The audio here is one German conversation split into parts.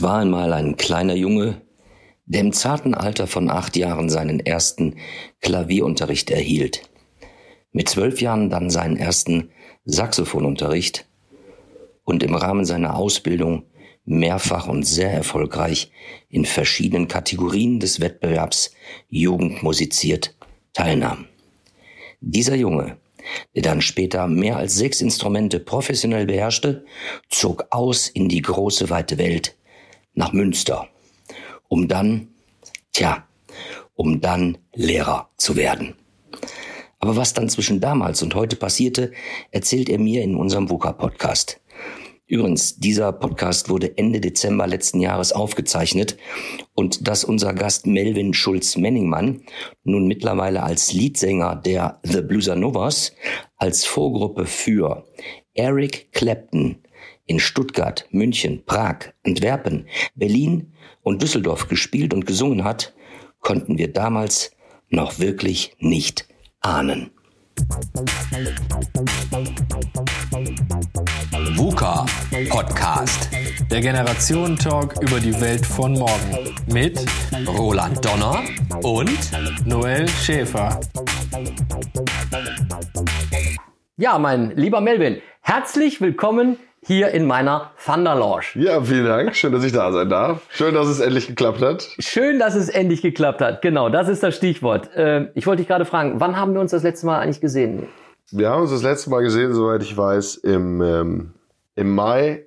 Es war einmal ein kleiner Junge, der im zarten Alter von acht Jahren seinen ersten Klavierunterricht erhielt. Mit zwölf Jahren dann seinen ersten Saxophonunterricht und im Rahmen seiner Ausbildung mehrfach und sehr erfolgreich in verschiedenen Kategorien des Wettbewerbs Jugend musiziert teilnahm. Dieser Junge, der dann später mehr als sechs Instrumente professionell beherrschte, zog aus in die große weite Welt nach Münster, um dann, tja, um dann Lehrer zu werden. Aber was dann zwischen damals und heute passierte, erzählt er mir in unserem VUCA-Podcast. Übrigens, dieser Podcast wurde Ende Dezember letzten Jahres aufgezeichnet und dass unser Gast Melvin Schulz-Menningmann nun mittlerweile als Leadsänger der The Blueser Novas als Vorgruppe für Eric Clapton in Stuttgart, München, Prag, Antwerpen, Berlin und Düsseldorf gespielt und gesungen hat, konnten wir damals noch wirklich nicht ahnen. VUCA Podcast. Der Generationen-Talk über die Welt von morgen. Mit Roland Donner und Noel Schäfer. Ja, mein lieber Melvin, herzlich willkommen hier in meiner Thunder Lounge. Ja, vielen Dank. Schön, dass ich da sein darf. Schön, dass es endlich geklappt hat. Schön, dass es endlich geklappt hat. Genau, das ist das Stichwort. Äh, ich wollte dich gerade fragen, wann haben wir uns das letzte Mal eigentlich gesehen? Wir haben uns das letzte Mal gesehen, soweit ich weiß, im, ähm, im Mai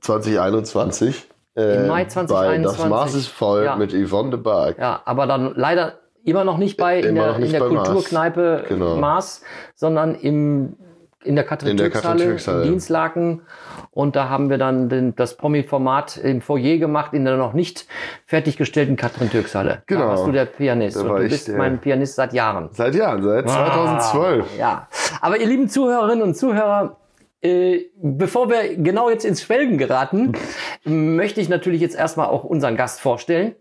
2021. Im Mai 2021. Bei das Maß ist voll Ja. mit Yvonne de Berg. Ja, aber dann leider immer noch nicht bei in Immer der, in der bei Maß. Kulturkneipe Genau. Maß, sondern im in der In der Katrin-Türks-Halle, Katrin-Türks-Halle. in Dienstlaken. Und da haben wir dann den, das Promi-Format im Foyer gemacht, in der noch nicht fertiggestellten Katrin-Türks-Halle. Genau. Da warst du der Pianist. Da und du bist der- mein Pianist seit Jahren. Seit Jahren, seit 2012. Ah, ja. Aber ihr lieben Zuhörerinnen und Zuhörer, äh, bevor wir genau jetzt ins Schwelgen geraten, möchte ich natürlich jetzt erstmal auch unseren Gast vorstellen.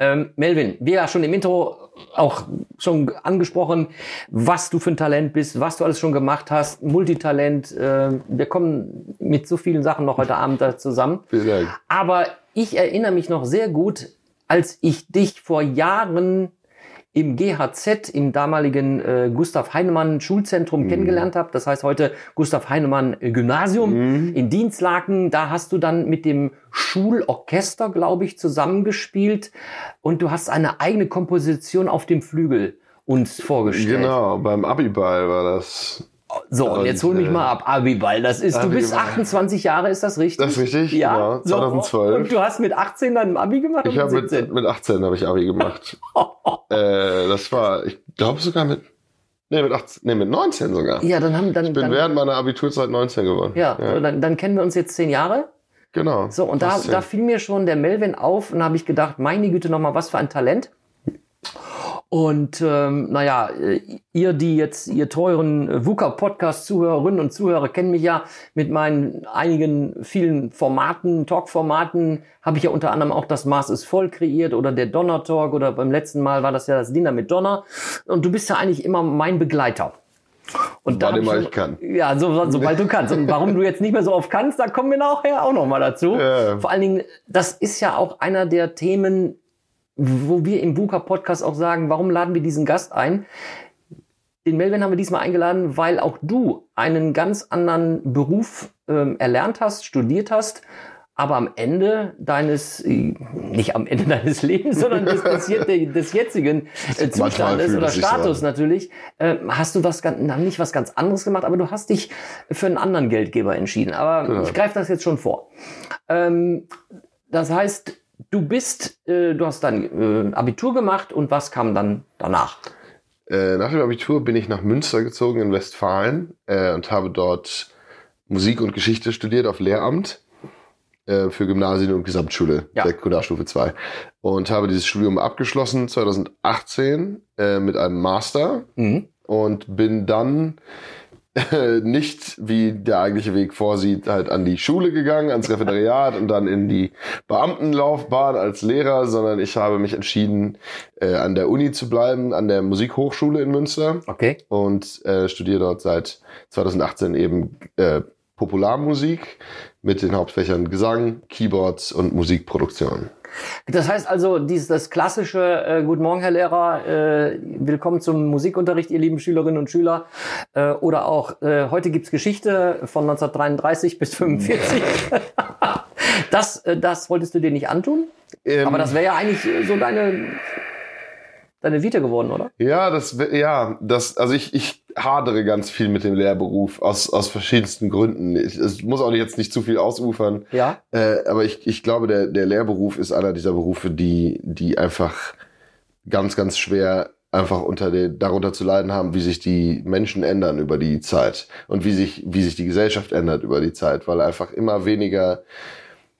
Ähm, Melvin, wie ja schon im Intro auch schon angesprochen, was du für ein Talent bist, was du alles schon gemacht hast, Multitalent. Äh, wir kommen mit so vielen Sachen noch heute Abend da zusammen. Vielen Dank. Aber ich erinnere mich noch sehr gut, als ich dich vor Jahren im GHZ, im damaligen äh, Gustav Heinemann Schulzentrum kennengelernt habe. Das heißt heute Gustav Heinemann äh, Gymnasium in Dienstlaken. Da hast du dann mit dem Schulorchester, glaube ich, zusammengespielt und du hast eine eigene Komposition auf dem Flügel uns vorgestellt. Genau, beim Abiball war das. So, und Und, jetzt hol mich äh, mal ab, Abiball. Das ist, du bist Abiball. 28 Jahre, ist das richtig? Das ist richtig, ja. genau, So, 2012. Und du hast mit 18 dann Abi gemacht Ich habe mit 17? mit, mit 18 habe ich Abi gemacht. äh, das war, ich glaube sogar mit, nee, mit 18, nee, mit 19 sogar. Ja, dann haben dann, Ich bin dann während meiner Abiturzeit 19 geworden. ja, so, dann, dann kennen wir uns jetzt zehn Jahre. genau. So, und da, da fiel mir schon der Melvin auf und habe ich gedacht, meine Güte, nochmal, was für ein Talent. Und ähm, naja, äh, ihr, die jetzt, ihr teuren äh, VUCA-Podcast-Zuhörerinnen und Zuhörer kennen mich ja mit meinen einigen vielen Formaten, Talk-Formaten, habe ich ja unter anderem auch das Maß ist voll kreiert oder der Donner-Talk oder beim letzten Mal war das ja das Dinner mit Donner. Und du bist ja eigentlich immer mein Begleiter. Und immer schon- ich kann. Ja, so, sobald du kannst. Und warum du jetzt nicht mehr so oft kannst, da kommen wir nachher auch noch mal dazu. Ja. Vor allen Dingen, das ist ja auch einer der Themen, wo wir im VUCA-Podcast auch sagen, warum laden wir diesen Gast ein? Den Melvin haben wir diesmal eingeladen, weil auch du einen ganz anderen Beruf ähm, erlernt hast, studiert hast, aber am Ende deines, äh, nicht am Ende deines Lebens, sondern des, des, des jetzigen äh, Zustandes oder Status natürlich, äh, hast du was ganz, nicht was ganz anderes gemacht, aber du hast dich für einen anderen Geldgeber entschieden. Aber Genau. ich greife das jetzt schon vor. Ähm, das heißt, du bist, äh, du hast dann äh, Abitur gemacht und was kam dann danach? Äh, nach dem Abitur bin ich nach Münster gezogen in Westfalen äh, und habe dort Musik und Geschichte studiert auf Lehramt äh, für Gymnasien und Gesamtschule, Ja. Sekundarstufe 2. Und habe dieses Studium abgeschlossen 2018 äh, mit einem Master Mhm. und bin dann nicht, wie der eigentliche Weg vorsieht, halt an die Schule gegangen, ans Referendariat und dann in die Beamtenlaufbahn als Lehrer, sondern ich habe mich entschieden, äh, an der Uni zu bleiben, an der Musikhochschule in Münster Okay. und äh, studiere dort seit 2018 eben äh, Popularmusik mit den Hauptfächern Gesang, Keyboards und Musikproduktion. Das heißt also, dieses das klassische äh, Guten Morgen, Herr Lehrer, äh, willkommen zum Musikunterricht, ihr lieben Schülerinnen und Schüler. Äh, oder auch, äh, heute gibt's Geschichte von 1933 bis 45. das, äh, das wolltest du dir nicht antun? Ähm, Aber das wäre ja eigentlich so deine, deine Vita geworden, oder? Ja, das, ja, das, also ich, ich hadere ganz viel mit dem Lehrberuf aus, aus verschiedensten Gründen. Ich, es muss auch jetzt nicht zu viel ausufern. Ja. Äh, aber ich, ich glaube, der, der Lehrberuf ist einer dieser Berufe, die, die einfach ganz, ganz schwer einfach unter den, darunter zu leiden haben, wie sich die Menschen ändern über die Zeit und wie sich, wie sich die Gesellschaft ändert über die Zeit, weil einfach immer weniger,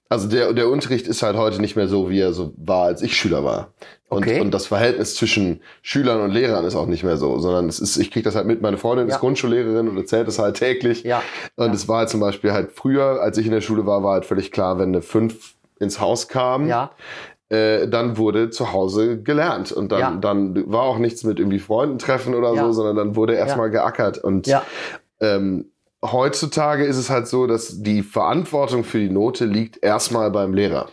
also der, der Unterricht ist halt heute nicht mehr so, wie er so war, als ich Schüler war. Und, Okay. und das Verhältnis zwischen Schülern und Lehrern ist auch nicht mehr so, sondern es ist, ich kriege das halt mit, meine Freundin Ja. ist Grundschullehrerin und erzählt das halt täglich. Ja. Und Ja. es war halt zum Beispiel halt früher, als ich in der Schule war, war halt völlig klar, wenn eine fünf ins Haus kam, Ja. äh, dann wurde zu Hause gelernt. Und dann, Ja. dann war auch nichts mit irgendwie Freunden treffen oder so, sondern dann wurde erstmal geackert. Und ähm, heutzutage ist es halt so, dass die Verantwortung für die Note liegt erstmal beim Lehrer.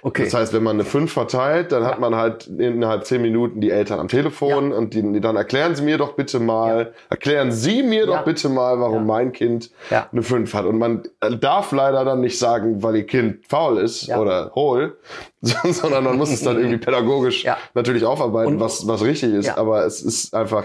Okay. Das heißt, wenn man eine 5 verteilt, dann hat man halt innerhalb 10 Minuten die Eltern am Telefon und die, dann erklären Sie mir doch bitte mal, erklären Sie mir Ja. doch bitte mal, warum Ja. mein Kind Ja. eine 5 hat. Und man darf leider dann nicht sagen, weil Ihr Kind faul ist Ja. oder hohl, sondern man muss es dann irgendwie pädagogisch Ja. natürlich aufarbeiten, Und- was, was richtig ist. Ja. Aber es ist einfach,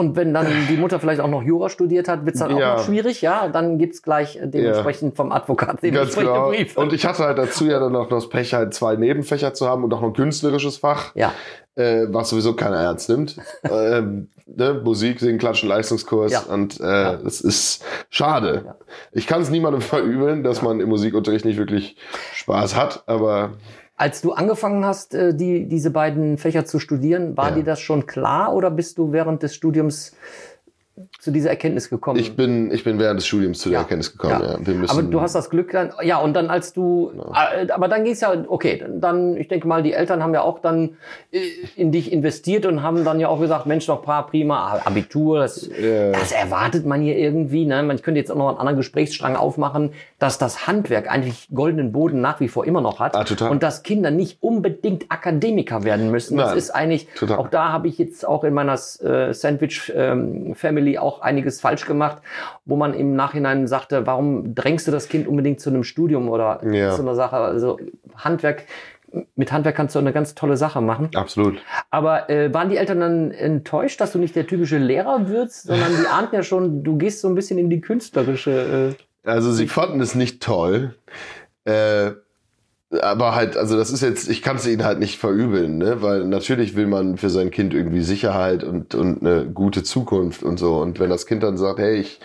Und wenn dann die Mutter vielleicht auch noch Jura studiert hat, wird's dann Ja. auch noch schwierig, ja? Dann gibt's gleich äh, dementsprechend vom Advokat dementsprechende genau. Briefe. Und ich hatte halt dazu ja dann noch das Pech, halt zwei Nebenfächer zu haben und auch noch ein künstlerisches Fach. ja, äh, was sowieso keiner ernst nimmt. ähm, ne? Musik, Singen, Klatschen, Leistungskurs. Ja. Und äh, es ist schade. Ja. Ich kann es niemandem verübeln, dass man im Musikunterricht nicht wirklich Spaß hat, aber Als du angefangen hast, äh, die, diese beiden Fächer zu studieren, war Ja. dir das schon klar oder bist du während des Studiums zu dieser Erkenntnis gekommen? ich bin, ich bin während des Studiums zu der Ja. Erkenntnis gekommen. Ja. Ja. Wir müssen, aber du hast das Glück dann, ja, und dann als du, äh, aber dann ging's ja, okay, dann, ich denke mal, die Eltern haben ja auch dann äh, in dich investiert und haben dann ja auch gesagt, Mensch, doch pra- prima, Abitur, das, Ja. das erwartet man hier irgendwie, ne? Man könnte jetzt auch noch einen anderen Gesprächsstrang aufmachen, dass das Handwerk eigentlich goldenen Boden nach wie vor immer noch hat. Ah, total. Und dass Kinder nicht unbedingt Akademiker werden müssen. Das Nein, ist eigentlich, total. auch da habe ich jetzt auch in meiner äh, Sandwich ähm, Family auch einiges falsch gemacht, wo man im Nachhinein sagte, warum drängst du das Kind unbedingt zu einem Studium oder Ja. zu einer Sache? Also Handwerk, mit Handwerk kannst du eine ganz tolle Sache machen. Absolut. Aber äh, waren die Eltern dann enttäuscht, dass du nicht der typische Lehrer wirst, sondern die ahnten ja schon, du gehst so ein bisschen in die künstlerische. Äh, Also sie fanden es nicht toll. Äh, aber halt, also das ist jetzt, ich kann es ihnen halt nicht verübeln, ne? Weil natürlich will man für sein Kind irgendwie Sicherheit und, und eine gute Zukunft und so. Und wenn das Kind dann sagt, hey, ich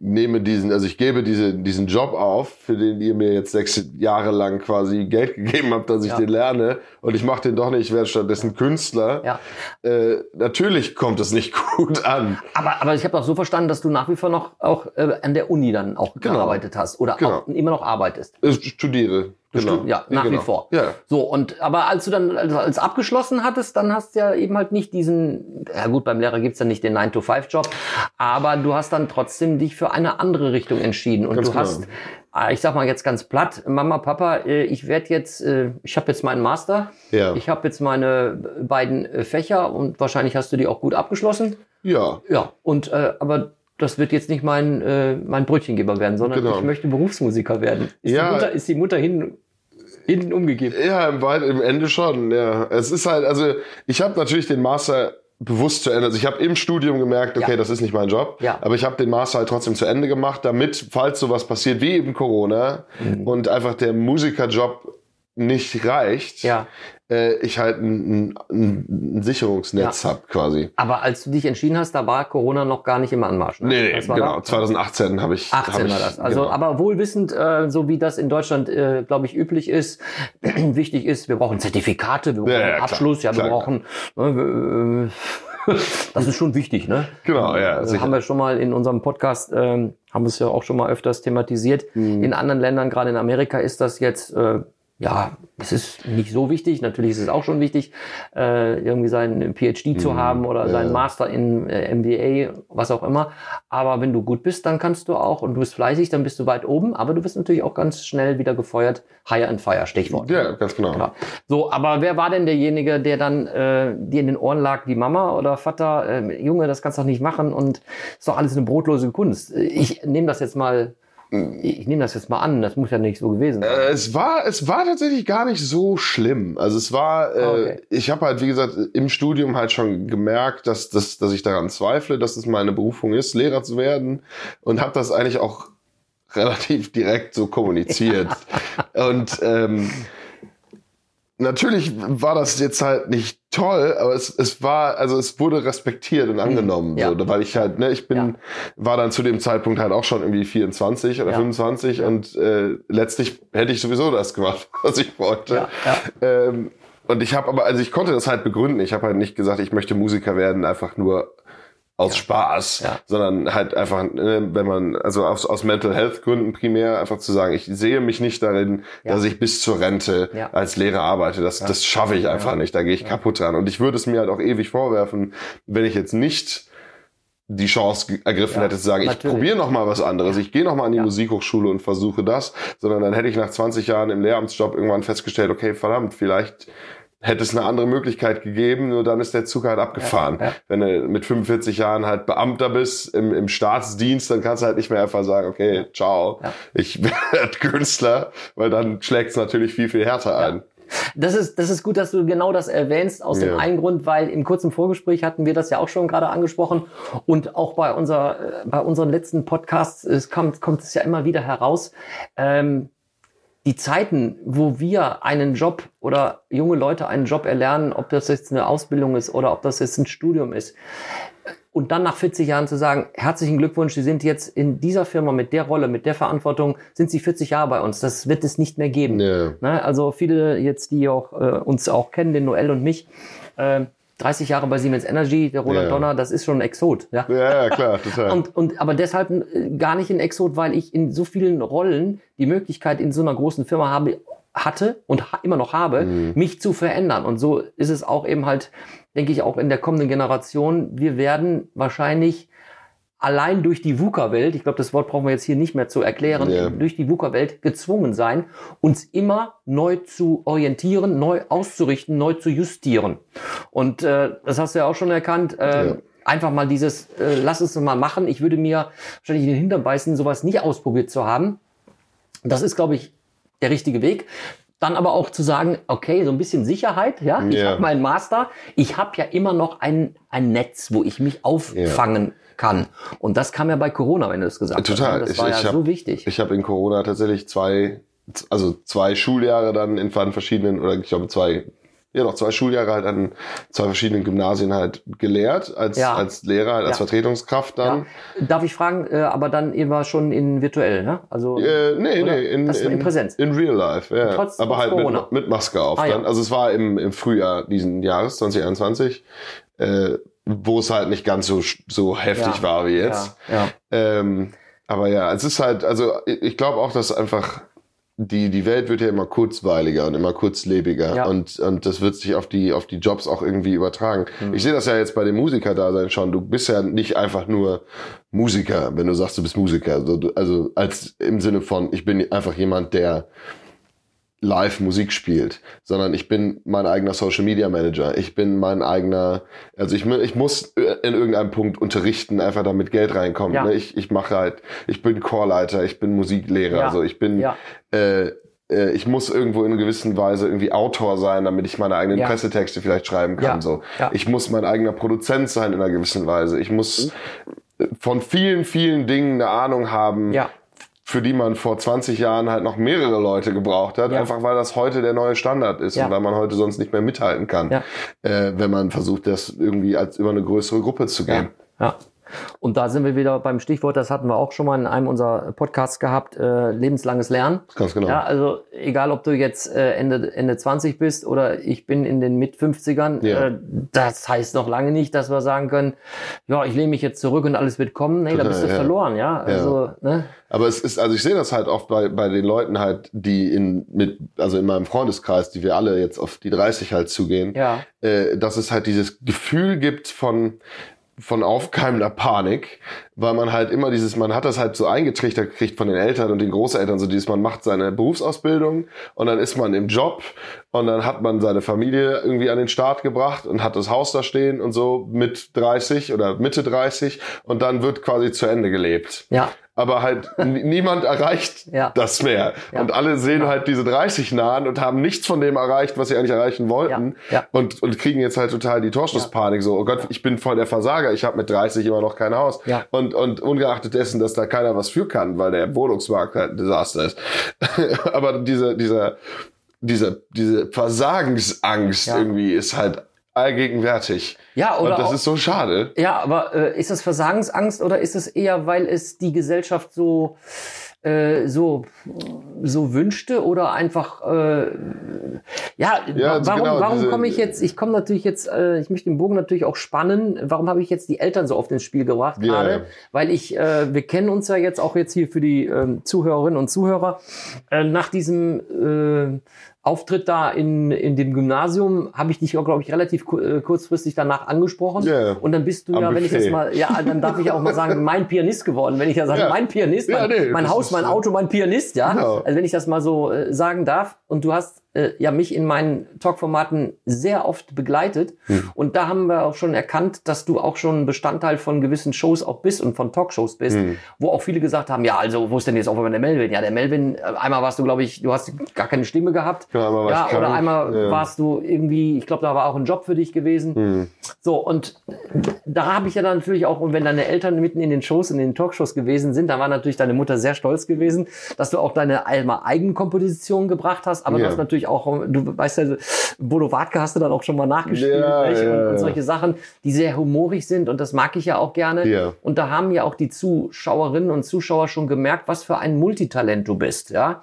nehme diesen, also ich gebe diese, diesen Job auf, für den ihr mir jetzt sechs Jahre lang quasi Geld gegeben habt, dass ich Ja. den lerne und ich mache den doch nicht, ich werde stattdessen Künstler. ja. Äh, natürlich kommt es nicht gut an. Aber, aber ich habe auch so verstanden, dass du nach wie vor noch auch äh, an der Uni dann auch Genau. gearbeitet hast oder Genau. auch immer noch arbeitest. Ich studiere. Genau. Bestimmt, Ja, nach genau. wie vor. Ja. So, und aber als du dann als, als abgeschlossen hattest, dann hast du ja eben halt nicht diesen, ja gut, beim Lehrer gibt's ja nicht den 9-to-5-Job, aber du hast dann trotzdem dich für eine andere Richtung entschieden. Und Ganz du genau. hast, äh, ich sag mal jetzt ganz platt, Mama, Papa, äh, ich werde jetzt, äh, ich habe jetzt meinen Master, Ja. ich habe jetzt meine beiden äh, Fächer und wahrscheinlich hast du die auch gut abgeschlossen. Ja. Ja, und aber das wird jetzt nicht mein, äh, mein Brötchengeber werden, sondern Genau. ich möchte Berufsmusiker werden. Ist, Ja. die, Mutter, ist die Mutter hin, hinten umgegeben? Ja, im, Weit- im Ende schon, ja. Es ist halt, also ich habe natürlich den Master bewusst zu Ende, also ich habe im Studium gemerkt, okay, Ja. das ist nicht mein Job, Ja. aber ich habe den Master halt trotzdem zu Ende gemacht, damit, falls sowas passiert wie eben Corona Mhm. und einfach der Musikerjob nicht reicht, Ja. äh, ich halt ein, ein, ein Sicherungsnetz hab quasi. Aber als du dich entschieden hast, da war Corona noch gar nicht im Anmarsch. Ne? Nee, nee, genau. da? 2018 habe ich. 18 hab ich, war das. Also, genau. aber wohlwissend, äh, so wie das in Deutschland, äh, glaube ich, üblich ist, wichtig ist, wir brauchen Zertifikate, wir brauchen Ja, ja, klar. Abschluss, ja, wir Klar, brauchen, ne, äh, das ist schon wichtig, ne? Genau, ja, Also sicher. haben wir schon mal in unserem Podcast, ähm, haben wir es ja auch schon mal öfters thematisiert. Mhm. In anderen Ländern, gerade in Amerika, ist das jetzt, äh, ja, es ist nicht so wichtig. Natürlich ist es auch schon wichtig, äh, irgendwie seinen PhD zu haben oder seinen Master in äh, MBA, was auch immer. Aber wenn du gut bist, dann kannst du auch und du bist fleißig, dann bist du weit oben. Aber du bist natürlich auch ganz schnell wieder gefeuert. Hire and Fire, Stichwort. Ja, ganz genau. Ja. So, aber wer war denn derjenige, der dann äh, dir in den Ohren lag, die Mama oder Vater, äh, Junge, das kannst du doch nicht machen und ist doch alles eine brotlose Kunst. Ich nehme das jetzt mal, ich nehme das jetzt mal an, das muss ja nicht so gewesen sein. Äh, es war, es war tatsächlich gar nicht so schlimm. Also es war, äh, Okay. ich habe halt, wie gesagt, im Studium halt schon gemerkt, dass, dass, dass ich daran zweifle, dass es meine Berufung ist, Lehrer zu werden. Und habe das eigentlich auch relativ direkt so kommuniziert. Und ähm, natürlich war das jetzt halt nicht toll, aber es, es war, also es wurde respektiert und angenommen. Mhm. Ja. So, weil ich halt, ne, ich bin, Ja. war dann zu dem Zeitpunkt halt auch schon irgendwie 24 oder Ja. 25 und äh, letztlich hätte ich sowieso das gemacht, was ich wollte. Ähm, und ich habe aber, also ich konnte das halt begründen. Ich habe halt nicht gesagt, ich möchte Musiker werden, einfach nur aus Spaß, Ja. sondern halt einfach, äh, wenn man, also aus, aus Mental Health Gründen primär einfach zu sagen, ich sehe mich nicht darin, Ja. dass ich bis zur Rente Ja. als Lehrer arbeite. Das, das schaffe ich einfach nicht. Da gehe ich kaputt dran. Und ich würde es mir halt auch ewig vorwerfen, wenn ich jetzt nicht die Chance ergriffen Ja, hätte zu sagen, ich natürlich. probiere noch mal was anderes, ich gehe noch mal an die Ja. Musikhochschule und versuche das, sondern dann hätte ich nach 20 Jahren im Lehramtsjob irgendwann festgestellt, okay, verdammt, vielleicht hätte es eine andere Möglichkeit gegeben, nur dann ist der Zug halt abgefahren. Ja, ja. Wenn du mit 45 Jahren halt Beamter bist im, im Staatsdienst, dann kannst du halt nicht mehr einfach sagen, okay, ciao, Ja. ich werde Künstler, weil dann schlägt es natürlich viel, viel härter ein. Das ist, das ist gut, dass du genau das erwähnst, aus dem einen Grund, weil im kurzen Vorgespräch hatten wir das ja auch schon gerade angesprochen und auch bei, unser, äh, bei unseren letzten Podcasts es kommt, kommt es ja immer wieder heraus. Ähm, die Zeiten, wo wir einen Job oder junge Leute einen Job erlernen, ob das jetzt eine Ausbildung ist oder ob das jetzt ein Studium ist, und dann nach 40 Jahren zu sagen, herzlichen Glückwunsch, Sie sind jetzt in dieser Firma mit der Rolle, mit der Verantwortung, sind Sie 40 Jahre bei uns. Das wird es nicht mehr geben. Ja. Ne? Also viele jetzt, die auch äh, uns auch kennen, den Noel und mich, äh, 30 Jahre bei Siemens Energy, der Roland Ja. Donner, das ist schon ein Exot. Ja? Ja, ja, klar, total. Und, und aber deshalb äh, gar nicht ein Exot, weil ich in so vielen Rollen die Möglichkeit in so einer großen Firma habe, hatte und ha immer noch habe, mich zu verändern. Und so ist es auch eben halt, denke ich, auch in der kommenden Generation. Wir werden wahrscheinlich allein durch die VUCA-Welt, ich glaube, das Wort brauchen wir jetzt hier nicht mehr zu erklären, Ja. durch die VUCA-Welt gezwungen sein, uns immer neu zu orientieren, neu auszurichten, neu zu justieren. Und äh, das hast du ja auch schon erkannt. Äh, Ja. Einfach mal dieses, äh, lass es mal machen. Ich würde mir wahrscheinlich in den Hintern beißen, sowas nicht ausprobiert zu haben. Das ist, glaube ich, der richtige Weg. Dann aber auch zu sagen, okay, so ein bisschen Sicherheit, ja, ich Ja. habe meinen Master, ich habe ja immer noch ein, ein Netz, wo ich mich auffangen kann. Und das kam ja bei Corona, wenn du es gesagt Total. hast. ne? Das Ich- war ich ja hab- so wichtig. Ich habe in Corona tatsächlich zwei, also zwei Schuljahre dann in verschiedenen, oder ich glaube zwei, ja noch zwei Schuljahre halt an zwei verschiedenen Gymnasien halt gelehrt, als, Ja. als Lehrer, halt als Ja. Vertretungskraft dann. ja. Darf ich fragen, äh, aber dann immer schon in virtuell, ne? Also Äh, nee, Oder? nee, in, Das in in, Präsenz. In real life, ja. Trotz- Aber halt Corona. mit, mit Maske auf Ah, dann. Also es war im, im Frühjahr diesen Jahres, 2021, äh, wo es halt nicht ganz so, so heftig Ja. war wie jetzt. Ja, ja. Ähm, aber ja, es ist halt, also ich glaube auch, dass einfach die, die Welt wird ja immer kurzweiliger und immer kurzlebiger Ja. und, und das wird sich auf die, auf die Jobs auch irgendwie übertragen. Mhm. Ich sehe das ja jetzt bei dem Musiker-Dasein schon. Du bist ja nicht einfach nur Musiker, wenn du sagst, du bist Musiker. Also, also als im Sinne von, ich bin einfach jemand, der live Musik spielt, sondern ich bin mein eigener Social Media Manager. Ich bin mein eigener, also ich, ich muss in irgendeinem Punkt unterrichten, einfach damit Geld reinkommt. Ja. Ne? Ich, ich mache halt, ich bin Chorleiter, ich bin Musiklehrer, Ja. also ich bin, Ja. äh, äh, ich muss irgendwo in einer gewissen Weise irgendwie Autor sein, damit ich meine eigenen. Pressetexte vielleicht schreiben kann. So. Ich muss mein eigener Produzent sein in einer gewissen Weise. Ich muss von vielen, vielen Dingen eine Ahnung haben, Ja. Für die man vor 20 Jahren halt noch mehrere Leute gebraucht hat, Ja. einfach weil das heute der neue Standard ist Ja. und weil man heute sonst nicht mehr mithalten kann, Ja. äh, wenn man versucht, das irgendwie als über eine größere Gruppe zu gehen. Ja. Und da sind wir wieder beim Stichwort, das hatten wir auch schon mal in einem unserer Podcasts gehabt, äh, lebenslanges Lernen. Ganz genau. Ja, also egal, ob du jetzt äh, Ende, Ende 20 bist oder ich bin in den Mit-50ern, Ja. äh, das heißt noch lange nicht, dass wir sagen können, ja, ich lehne mich jetzt zurück und alles wird kommen. Nee, da Total, bist du ja. verloren, ja. Also, ne? Aber es ist, also ich sehe das halt oft bei, bei den Leuten halt, die in, mit, also in meinem Freundeskreis, die wir alle jetzt auf die 30 halt zugehen, Ja. äh, dass es halt dieses Gefühl gibt von, von aufkeimender Panik, weil man halt immer dieses, man hat das halt so eingetrichtert gekriegt von den Eltern und den Großeltern, so dieses, man macht seine Berufsausbildung und dann ist man im Job und dann hat man seine Familie irgendwie an den Start gebracht und hat das Haus da stehen und so mit 30 oder Mitte 30 und dann wird quasi zu Ende gelebt Ja. Aber halt niemand erreicht Ja. das mehr. Ja. Und alle sehen halt diese 30 nahen und haben nichts von dem erreicht, was sie eigentlich erreichen wollten. Ja. Ja. Und, und kriegen jetzt halt total die Torschlusspanik. So, oh Gott, ich bin voll der Versager, ich habe mit 30 immer noch kein Haus. Ja. Und, und ungeachtet dessen, dass da keiner was für kann, weil der Wohnungsmarkt halt ein Desaster ist. aber diese, dieser, diese, diese Versagensangst Ja. irgendwie ist halt allgegenwärtig. Ja, oder Und das auch- ist so schade. Ja, aber äh, ist das Versagensangst oder ist es eher, weil es die Gesellschaft so äh, so so wünschte oder einfach äh, ja, Ja, wa- also warum genau, warum komme ich jetzt ich komme natürlich jetzt äh, ich möchte den Bogen natürlich auch spannen warum habe ich jetzt die Eltern so oft ins Spiel gebracht Ja, gerade ja. weil ich äh, wir kennen uns ja jetzt auch jetzt hier für die ähm, Zuhörerinnen und Zuhörer äh, nach diesem äh, Auftritt da in, in dem Gymnasium habe ich dich auch, glaube ich, relativ äh, kurzfristig danach angesprochen. Ja. Und dann bist du Am ja, wenn ich das Buffet. mal, ja, dann darf ich auch mal sagen, mein Pianist geworden. Wenn ich ja sage, Ja. mein Pianist, Ja, mein, nee, mein Haus, mein Auto, mein Pianist, ja. Genau. Also wenn ich das mal so äh, sagen darf. Und du hast äh, ja mich in meinen Talkformaten sehr oft begleitet. Hm. Und da haben wir auch schon erkannt, dass du auch schon Bestandteil von gewissen Shows auch bist und von Talkshows bist, Hm. wo auch viele gesagt haben, ja, also wo ist denn jetzt auch der Melvin? Ja, der Melvin, äh, einmal warst du, glaube ich, du hast gar keine Stimme gehabt. Ja, einmal ja, oder krank. einmal Ja. warst du irgendwie, ich glaube, da war auch ein Job für dich gewesen. Hm. So, und da habe ich ja dann natürlich auch, und wenn deine Eltern mitten in den Shows, in den Talkshows gewesen sind, dann war natürlich deine Mutter sehr stolz gewesen, dass du auch deine einmal Eigenkomposition gebracht hast, aber Ja. du hast natürlich auch, du weißt ja, Bodo Wartke hast du dann auch schon mal nachgespielt Ja, ja, und, und solche Sachen, die sehr humorig sind und das mag ich ja auch gerne. Ja. Und da haben ja auch die Zuschauerinnen und Zuschauer schon gemerkt, was für ein Multitalent du bist, ja.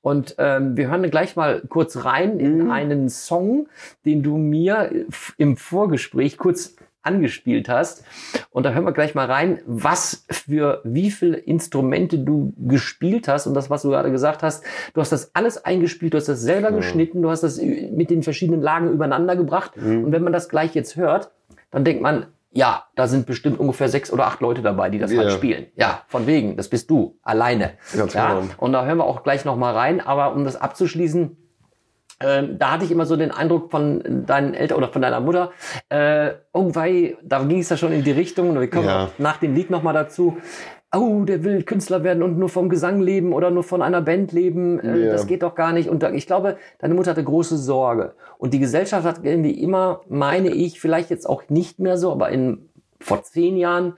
Und ähm, wir hören gleich mal kurz rein in Mhm. einen Song, den du mir f- im Vorgespräch kurz angespielt hast. Und da hören wir gleich mal rein, was für wie viele Instrumente du gespielt hast und das, was du gerade gesagt hast. Du hast das alles eingespielt, du hast das selber geschnitten, du hast das mit den verschiedenen Lagen übereinander gebracht. Mhm. Und wenn man das gleich jetzt hört, dann denkt man, ja, da sind bestimmt ungefähr sechs oder acht Leute dabei, die das Ja. halt spielen. Ja, von wegen, das bist du, alleine. Ganz ja, genau. und da hören wir auch gleich noch mal rein. Aber um das abzuschließen, ähm, da hatte ich immer so den Eindruck von deinen Eltern oder von deiner Mutter, äh, oh wei, da ging es ja schon in die Richtung, und wir kommen Ja. nach dem Lied noch mal dazu. Oh, der will Künstler werden und nur vom Gesang leben oder nur von einer Band leben. Äh, Ja. Das geht doch gar nicht. Und da, ich glaube, deine Mutter hatte große Sorge. Und die Gesellschaft hat irgendwie immer, meine ich, vielleicht jetzt auch nicht mehr so, aber in vor zehn Jahren,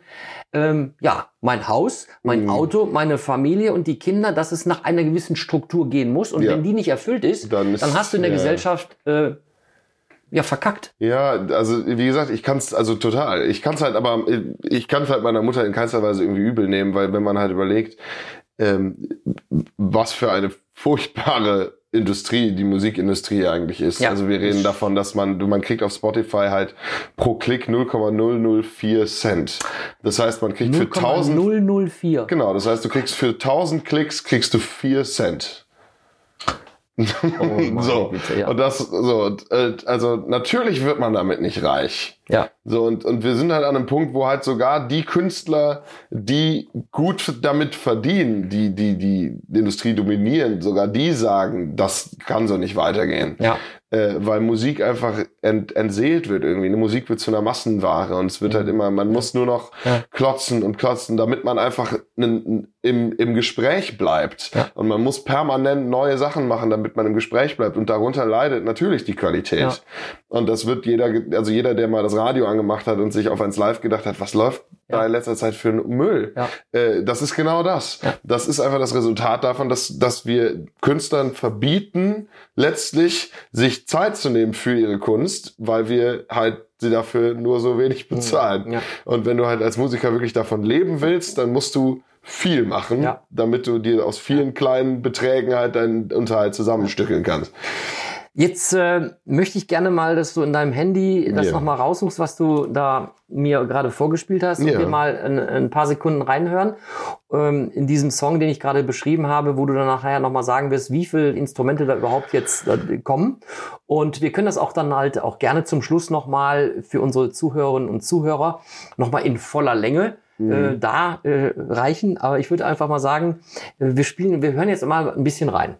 ähm, ja, mein Haus, mein Mhm. Auto, meine Familie und die Kinder, dass es nach einer gewissen Struktur gehen muss. Und Ja. wenn die nicht erfüllt ist, Dann dann, ist- hast du in der ja. Gesellschaft äh, ja verkackt. Ja, also wie gesagt, ich kann's also total. Ich kann's halt, aber ich kann's halt meiner Mutter in keinster Weise irgendwie übel nehmen, weil wenn man halt überlegt, ähm, was für eine furchtbare Industrie die Musikindustrie eigentlich ist. Ja. Also wir reden davon, dass man man kriegt auf Spotify halt pro Klick 0,004 Cent. Das heißt, man kriegt für 1000 0,004. Genau, das heißt, du kriegst für 1000 Klicks kriegst du 4 Cent. meine so. Güte, ja. Und das, so, äh, also natürlich wird man damit nicht reich. Ja. So, und, und wir sind halt an einem Punkt, wo halt sogar die Künstler, die gut damit verdienen, die, die, die Industrie dominieren, sogar die sagen, das kann so nicht weitergehen. Ja. Äh, weil Musik einfach ent, entseelt wird irgendwie. Eine Musik wird zu einer Massenware und es wird halt immer, man muss nur noch Mhm. Ja. klotzen und klotzen, damit man einfach nen, im, im Gespräch bleibt. Ja. Und man muss permanent neue Sachen machen, damit man im Gespräch bleibt. Und darunter leidet natürlich die Qualität. Ja. Und das wird jeder, also jeder, der mal das Radio angemacht hat und sich auf eins Live gedacht hat, was läuft da in letzter Zeit für ein Müll? Äh, das ist genau das. Das ist einfach das Resultat davon, dass, dass wir Künstlern verbieten, letztlich sich Zeit zu nehmen für ihre Kunst, weil wir halt sie dafür nur so wenig bezahlen. Ja. Und wenn du halt als Musiker wirklich davon leben willst, dann musst du viel machen, Ja. damit du dir aus vielen kleinen Beträgen halt deinen Unterhalt zusammenstückeln kannst. Jetzt äh, möchte ich gerne mal, dass du in deinem Handy das Ja. nochmal raussuchst, was du da mir gerade vorgespielt hast, und Ja. wir mal ein, ein paar Sekunden reinhören. Ähm, in diesem Song, den ich gerade beschrieben habe, wo du dann nachher nochmal sagen wirst, wie viele Instrumente da überhaupt jetzt äh, kommen. Und wir können das auch dann halt auch gerne zum Schluss nochmal für unsere Zuhörerinnen und Zuhörer nochmal in voller Länge äh, da äh, reichen. Aber ich würde einfach mal sagen, wir spielen, wir hören jetzt mal ein bisschen rein.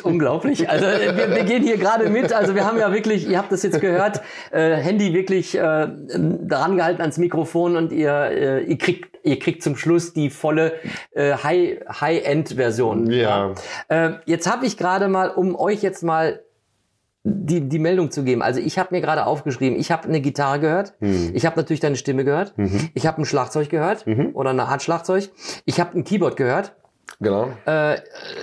Ist unglaublich. Also äh, wir, wir gehen hier gerade mit. Also wir haben ja wirklich, ihr habt das jetzt gehört, äh, Handy wirklich äh, dran gehalten ans Mikrofon und ihr, äh, ihr kriegt ihr kriegt zum Schluss die volle äh, High High End Version. Ja. Äh, jetzt habe ich gerade mal, um euch jetzt mal die, die Meldung zu geben. Also ich habe mir gerade aufgeschrieben, ich habe eine Gitarre gehört, ich habe natürlich deine Stimme gehört, ich habe ein Schlagzeug gehört oder eine Art Schlagzeug, ich habe ein Keyboard gehört, Genau. äh,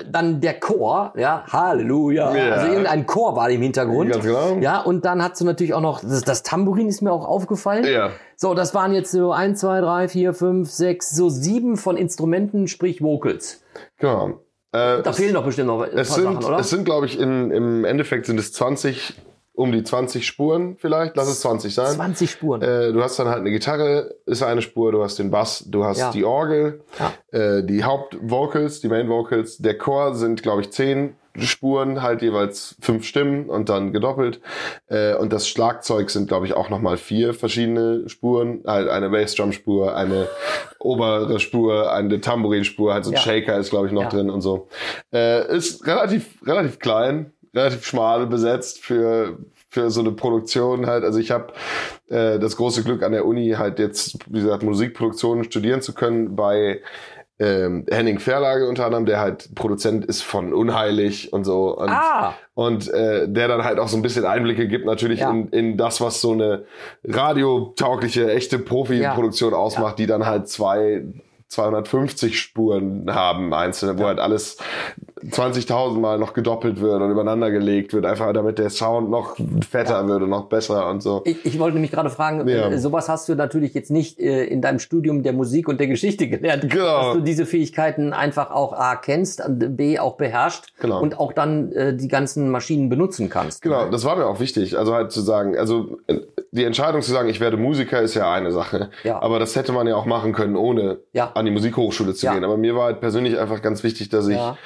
dann der Chor, ja, Halleluja. Ja. Also irgendein Chor war im Hintergrund. Ganz genau. Ja, und dann hast du natürlich auch noch, das, das Tambourin ist mir auch aufgefallen. Ja. So, das waren jetzt so eins, zwei, drei, vier, fünf, sechs, so sieben von Instrumenten, sprich Vocals. Genau. Äh, Da fehlen doch bestimmt noch ein paar es sind, Sachen, oder? es sind, glaube ich, in, im Endeffekt sind es 20, um die 20 Spuren vielleicht. Lass es 20 sein. 20 Spuren. Äh, du hast dann halt eine Gitarre, ist eine Spur, du hast den Bass, du hast Ja. die Orgel, Ja. äh, die Hauptvocals, die Main Vocals, der Chor sind, glaube ich, zehn Spuren, halt jeweils fünf Stimmen und dann gedoppelt. Äh, und das Schlagzeug sind, glaube ich, auch nochmal vier verschiedene Spuren. Halt eine Bassdrum-Spur, eine obere Spur, eine Tambourin-Spur, halt so ein Ja. Shaker ist, glaube ich, noch Ja. drin und so. Äh, ist relativ, relativ klein, relativ schmal besetzt für für so eine Produktion halt. Also ich habe äh, das große Glück an der Uni halt jetzt, wie gesagt, Musikproduktion studieren zu können bei ähm, Henning Verlage unter anderem, der halt Produzent ist von Unheilig und so. Und, Ah! und äh, der dann halt auch so ein bisschen Einblicke gibt natürlich Ja. in, in das, was so eine radiotaugliche, echte Profi-Produktion ausmacht, die dann halt zwei 250 Spuren haben, einzelne, wo halt alles 20.000 Mal noch gedoppelt wird und übereinander gelegt wird, einfach damit der Sound noch fetter wird und noch besser und so. Ich, ich wollte nämlich gerade fragen, Ja. äh, sowas hast du natürlich jetzt nicht äh, in deinem Studium der Musik und der Geschichte gelernt, Genau. dass du diese Fähigkeiten einfach auch A kennst, und B auch beherrscht Genau. und auch dann äh, die ganzen Maschinen benutzen kannst. Genau, das war mir auch wichtig. Also halt zu sagen, also äh, die Entscheidung zu sagen, ich werde Musiker, ist ja eine Sache. Ja. Aber das hätte man ja auch machen können, ohne Ja. an die Musikhochschule zu Ja. gehen. Aber mir war halt persönlich einfach ganz wichtig, dass ich Ja.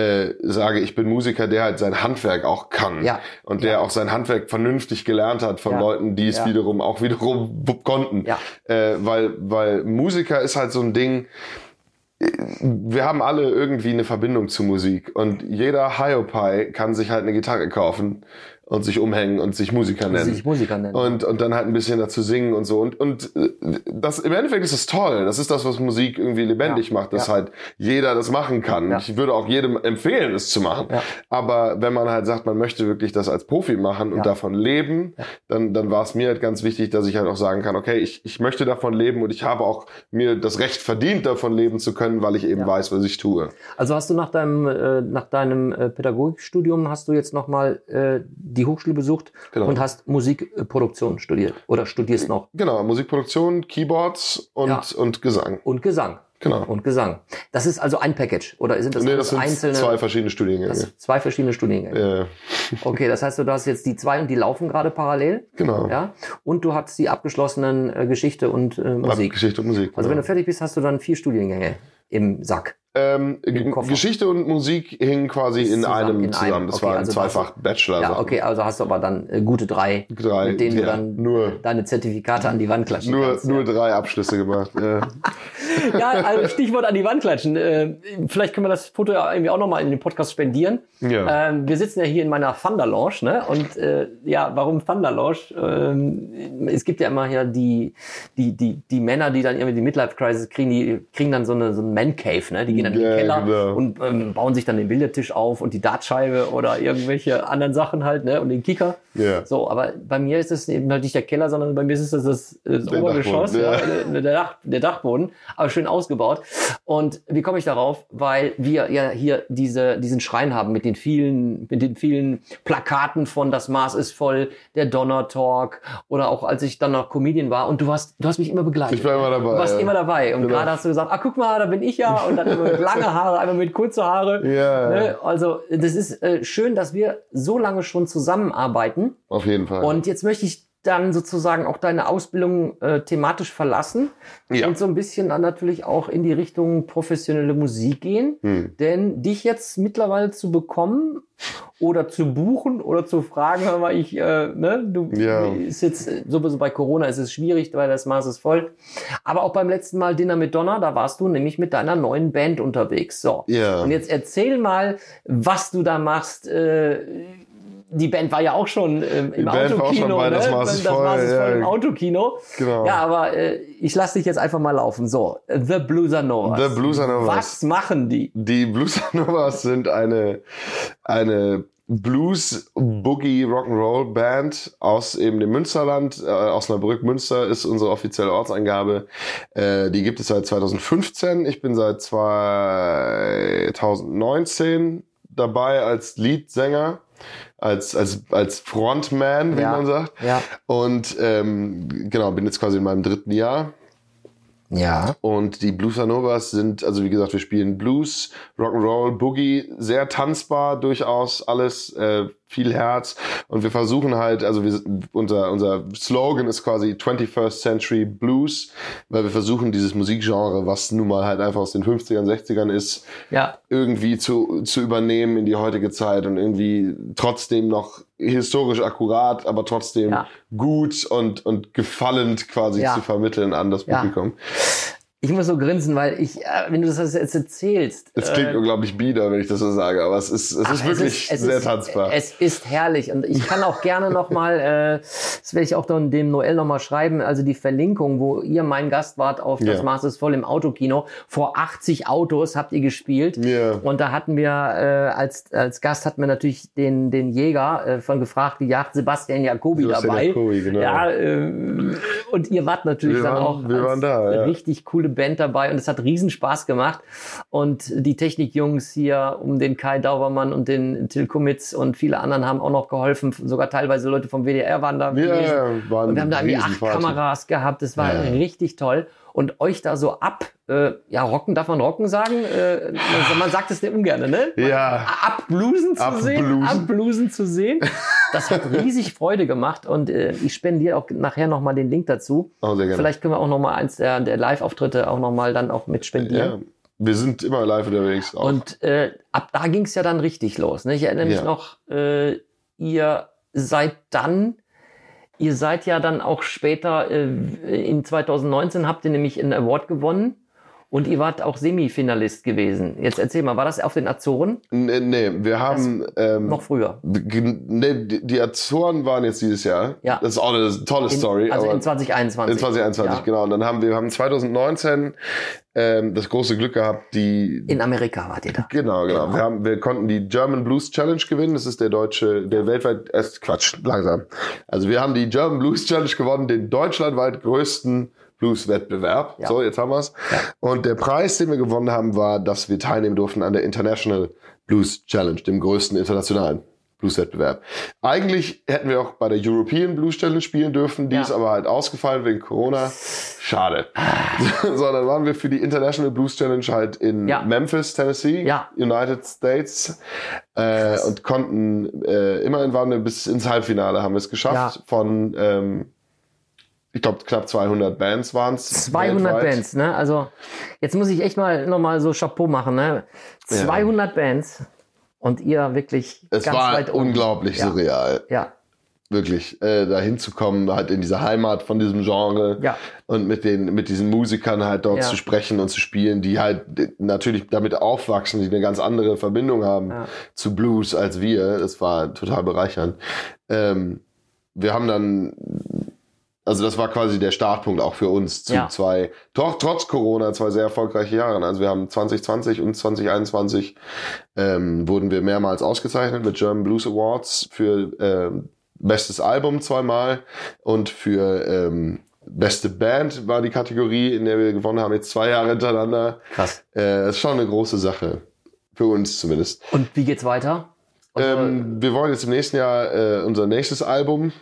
Äh, sage, ich bin Musiker, der halt sein Handwerk auch kann. Ja. Und der auch sein Handwerk vernünftig gelernt hat von Ja. Leuten, die es Ja. wiederum auch wiederum konnten. Ja. Äh, weil, weil Musiker ist halt so ein Ding, wir haben alle irgendwie eine Verbindung zu Musik und jeder Hiopai kann sich halt eine Gitarre kaufen und sich umhängen und sich Musiker nennen. sich Musiker nennen. Und, und dann halt ein bisschen dazu singen und so. Und, und äh, das, im Endeffekt ist das toll. Das ist das, was Musik irgendwie lebendig Ja, macht, dass ja. halt jeder das machen kann. Ja. Ich würde auch jedem empfehlen, es zu machen. Aber wenn man halt sagt, man möchte wirklich das als Profi machen und davon leben, dann, dann war es mir halt ganz wichtig, dass ich halt auch sagen kann, okay, ich, ich möchte davon leben und ich habe auch mir das Recht verdient, davon leben zu können, weil ich eben weiß, was ich tue. Also hast du nach deinem, äh, nach deinem äh, Pädagogikstudium hast du jetzt nochmal äh, die Hochschule besucht Genau. und hast Musikproduktion studiert oder studierst noch Genau, Musikproduktion, Keyboards und, Ja. und Gesang. und Gesang. Genau. Und Gesang. Das ist also ein Package oder sind das, nee, das sind einzelne zwei verschiedene Studiengänge. das zwei verschiedene Studiengänge? Äh, Okay, das heißt, du hast jetzt die zwei und die laufen gerade parallel. genau. Ja. Und du hast die abgeschlossenen äh, Geschichte und äh, Musik. Geschichte und Musik. Also wenn genau. du fertig bist, hast du dann vier Studiengänge im Sack. Ähm. Geschichte und Musik hingen quasi in Zusammen, einem in zusammen. einem. Das Okay, war ein also zweifach Bachelor. Ja, okay, also hast du aber dann äh, gute drei, Drei, mit denen du ja, dann nur- deine Zertifikate an die Wand klatschen Nur, kannst. nur drei Abschlüsse gemacht. ja. ja, also Stichwort an die Wand klatschen. Äh, vielleicht können wir das Foto ja irgendwie auch nochmal in den Podcast spendieren. Ja. Ähm, wir sitzen ja hier in meiner Thunder Lounge, ne? Und äh, ja, warum Thunder Lounge? Ähm, es gibt ja immer hier die, die, die, die Männer, die dann irgendwie die Midlife Crisis kriegen, die kriegen dann so eine so ein Man Cave, ne? Die gehen dann in den Keller genau. und ähm, bauen sich dann den Bildertisch auf und die Dartscheibe oder irgendwelche anderen Sachen halt, ne? Und den Kicker. Ja. So, aber bei mir ist es eben halt nicht der Keller, sondern bei mir ist es das, das, das Der Obergeschoss, ja, der, Dach, der Dachboden, aber schön ausgebaut. Und wie komme ich darauf? Weil wir ja hier diese, diesen Schrein haben mit den vielen, mit den vielen Plakaten von Das Maß ist voll, der Donner Talk oder auch als ich dann noch Comedian war und du hast, du hast mich immer begleitet. Ich war immer dabei, Du warst ja. immer dabei. Und Genau. gerade hast du gesagt, ah, guck mal, da bin ich ja und dann immer mit lange Haare, einmal mit kurze Haare. Ja. Ne? Also, das ist äh, schön, dass wir so lange schon zusammenarbeiten. Auf jeden Fall. Und jetzt möchte ich dann sozusagen auch deine Ausbildung äh, thematisch verlassen Ja. und so ein bisschen dann natürlich auch in die Richtung professionelle Musik gehen. Hm. Denn dich jetzt mittlerweile zu bekommen oder zu buchen oder zu fragen, hör mal, ich, äh, ne, du Ja. ist jetzt äh, sowieso bei Corona ist es schwierig, weil das Maß ist voll. Aber auch beim letzten Mal Dinner mit Donner, da warst du nämlich mit deiner neuen Band unterwegs. So. Ja. Und jetzt erzähl mal, was du da machst. Äh, die Band war ja auch schon ähm, im Die Band war auch Autokino. schon bei ne? Das Maß ist voll, Maß ist voll ja. im Autokino. Genau. Ja, aber äh, ich lasse dich jetzt einfach mal laufen. So, The Blueser Novas. The Blueser Novas. Was machen die? Die Blues Novas sind eine, eine Blues Boogie Rock'n'Roll Band aus eben dem Münsterland, äh, Osnabrück Münster ist unsere offizielle Ortsangabe. Äh, die gibt es seit 2015. Ich bin seit 2019 dabei als Leadsänger, als als als Frontman, wie Ja. man sagt. Ja. Und ähm, genau, bin jetzt quasi in meinem dritten Jahr. Ja. Und die Blues Novas sind, also wie gesagt, wir spielen Blues, Rock'n'Roll, Boogie, sehr tanzbar durchaus, alles, äh, viel Herz. Und wir versuchen halt, also wir, unser, unser Slogan ist quasi 21st Century Blues, weil wir versuchen dieses Musikgenre, was nun mal halt einfach aus den 50ern, 60ern ist, Ja. irgendwie zu, zu übernehmen in die heutige Zeit und irgendwie trotzdem noch historisch akkurat, aber trotzdem Ja. gut und, und gefallend quasi Ja. zu vermitteln an das. Publikum. Ich muss so grinsen, weil ich, äh, wenn du das jetzt erzählst. Es klingt äh, unglaublich bieder, wenn ich das so sage, aber es ist, es ist wirklich es sehr ist, tanzbar. Es ist herrlich und ich kann auch gerne noch mal, äh, das werde ich auch dann dem Noel noch mal schreiben, also die Verlinkung, wo ihr mein Gast wart auf das Ja. Maß ist voll im Autokino. Vor 80 Autos habt ihr gespielt Ja. und da hatten wir äh, als als Gast hatten wir natürlich den den Jäger äh, von gefragt, die Jagd Sebastian Jacobi Sebastian dabei. Jacobi, genau. Ja, äh, Und ihr wart natürlich Wir dann waren- auch wir waren da, ja. richtig coole Band dabei und es hat riesen Spaß gemacht. Und die Technikjungs hier um den Kai Daubermann und den Till Kummitz und viele anderen haben auch noch geholfen. Sogar teilweise Leute vom WDR waren da. Ja, gewesen. ja, war Und wir haben da irgendwie acht. Kameras gehabt. Das war Ja. richtig toll. Und euch da so ab, äh, ja, rocken, darf man rocken sagen? Äh, man, man sagt es nicht ungern, ne? Ja. Abblusen zu sehen. Abblusen. Abblusen zu sehen. Das hat riesig Freude gemacht und äh, ich spendiere auch nachher nochmal den Link dazu. Oh, sehr gerne. Vielleicht können wir auch nochmal eins der, der Live-Auftritte auch nochmal dann auch mit spendieren. Ja, wir sind immer live unterwegs. Auch. Und äh, ab da ging es ja dann richtig los. Ne? Ich erinnere mich Ja. noch, äh, ihr seid dann, ihr seid ja dann auch später, äh, in 2019 habt ihr nämlich einen Award gewonnen und ihr wart auch Semifinalist gewesen. Jetzt erzähl mal, war das auf den Azoren? nee, nee, wir haben ähm, Noch früher. Nee, die, Azoren waren jetzt dieses Jahr. Ja. Das ist auch eine tolle In, Story. also in 2021. in 2021, Ja. genau. Und dann haben wir haben 2019 ähm, das große Glück gehabt, die In Amerika wart ihr da. Genau, genau. Genau. Wir, haben, wir konnten die German Blues Challenge gewinnen. Das ist der deutsche, der weltweit, äh, Quatsch, langsam. Also wir haben die German Blues Challenge gewonnen, den deutschlandweit größten Blues-Wettbewerb. Ja. So, jetzt haben wir's. Und der Preis, den wir gewonnen haben, war, dass wir teilnehmen durften an der International Blues Challenge, dem größten internationalen Blues-Wettbewerb. Eigentlich hätten wir auch bei der European Blues Challenge spielen dürfen, die Ja. ist aber halt ausgefallen wegen Corona. Schade. Sondern waren wir für die International Blues Challenge halt in Ja. Memphis, Tennessee, Ja. United States äh, und konnten äh, immerhin waren wir bis ins Halbfinale haben wir es geschafft Ja. von ähm, ich glaube knapp 200 Bands waren es 200 Bands, ne? Also jetzt muss ich echt mal nochmal so Chapeau machen, ne? 200 Bands und ihr wirklich es ganz war weit oben. unglaublich Ja. surreal Ja, wirklich äh, da hinzukommen halt in diese Heimat von diesem Genre Ja. und mit den mit diesen Musikern halt dort Ja. zu sprechen und zu spielen die halt natürlich damit aufwachsen die eine ganz andere Verbindung haben Ja. zu Blues als wir das war total bereichernd ähm, wir haben dann also das war quasi der Startpunkt auch für uns zu Ja. zwei, doch trotz Corona, zwei sehr erfolgreiche Jahre. Also wir haben 2020 und 2021 ähm, wurden wir mehrmals ausgezeichnet mit German Blues Awards für ähm, bestes Album zweimal und für ähm, beste Band war die Kategorie, in der wir gewonnen haben, jetzt zwei Jahre hintereinander. krass. Äh, das ist schon eine große Sache. Für uns zumindest. Und wie geht's weiter? Ähm, wir wollen jetzt im nächsten Jahr äh, unser nächstes Album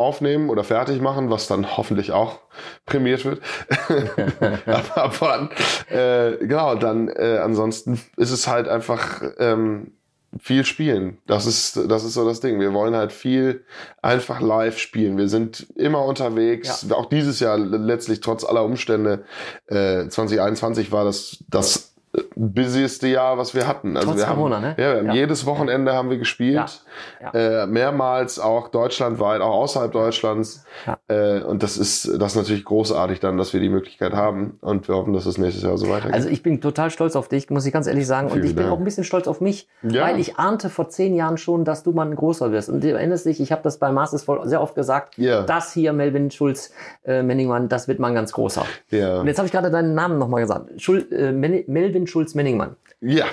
aufnehmen oder fertig machen, was dann hoffentlich auch prämiert wird. Aber ab wann? Äh, genau, dann äh, ansonsten ist es halt einfach ähm, viel spielen. Das ist, das ist so das Ding. Wir wollen halt viel einfach live spielen. Wir sind immer unterwegs. Auch dieses Jahr letztlich trotz aller Umstände. Äh, 2021 war das das busieste Jahr, was wir hatten. Also Trotz wir Corona, haben, ne? Ja, Ja. jedes Wochenende haben wir gespielt. Ja. Äh, mehrmals auch deutschlandweit, auch außerhalb Deutschlands. Ja. Äh, und das ist, das ist natürlich großartig dann, dass wir die Möglichkeit haben. Und wir hoffen, dass es nächstes Jahr so weitergeht. Also ich bin total stolz auf dich, muss ich ganz ehrlich sagen. Und Vielen ich bin Dank. auch ein bisschen stolz auf mich, Ja. weil ich ahnte vor zehn Jahren schon, dass du mal ein großer wirst. Und du erinnerst dich, ich habe das bei Masters voll sehr oft gesagt, Ja. das hier, Melvin Schulz äh, Menningmann, das wird mal ein ganz großer. ja. Und jetzt habe ich gerade deinen Namen nochmal gesagt. Schul äh, Men Melvin Schulz Menningmann. ja.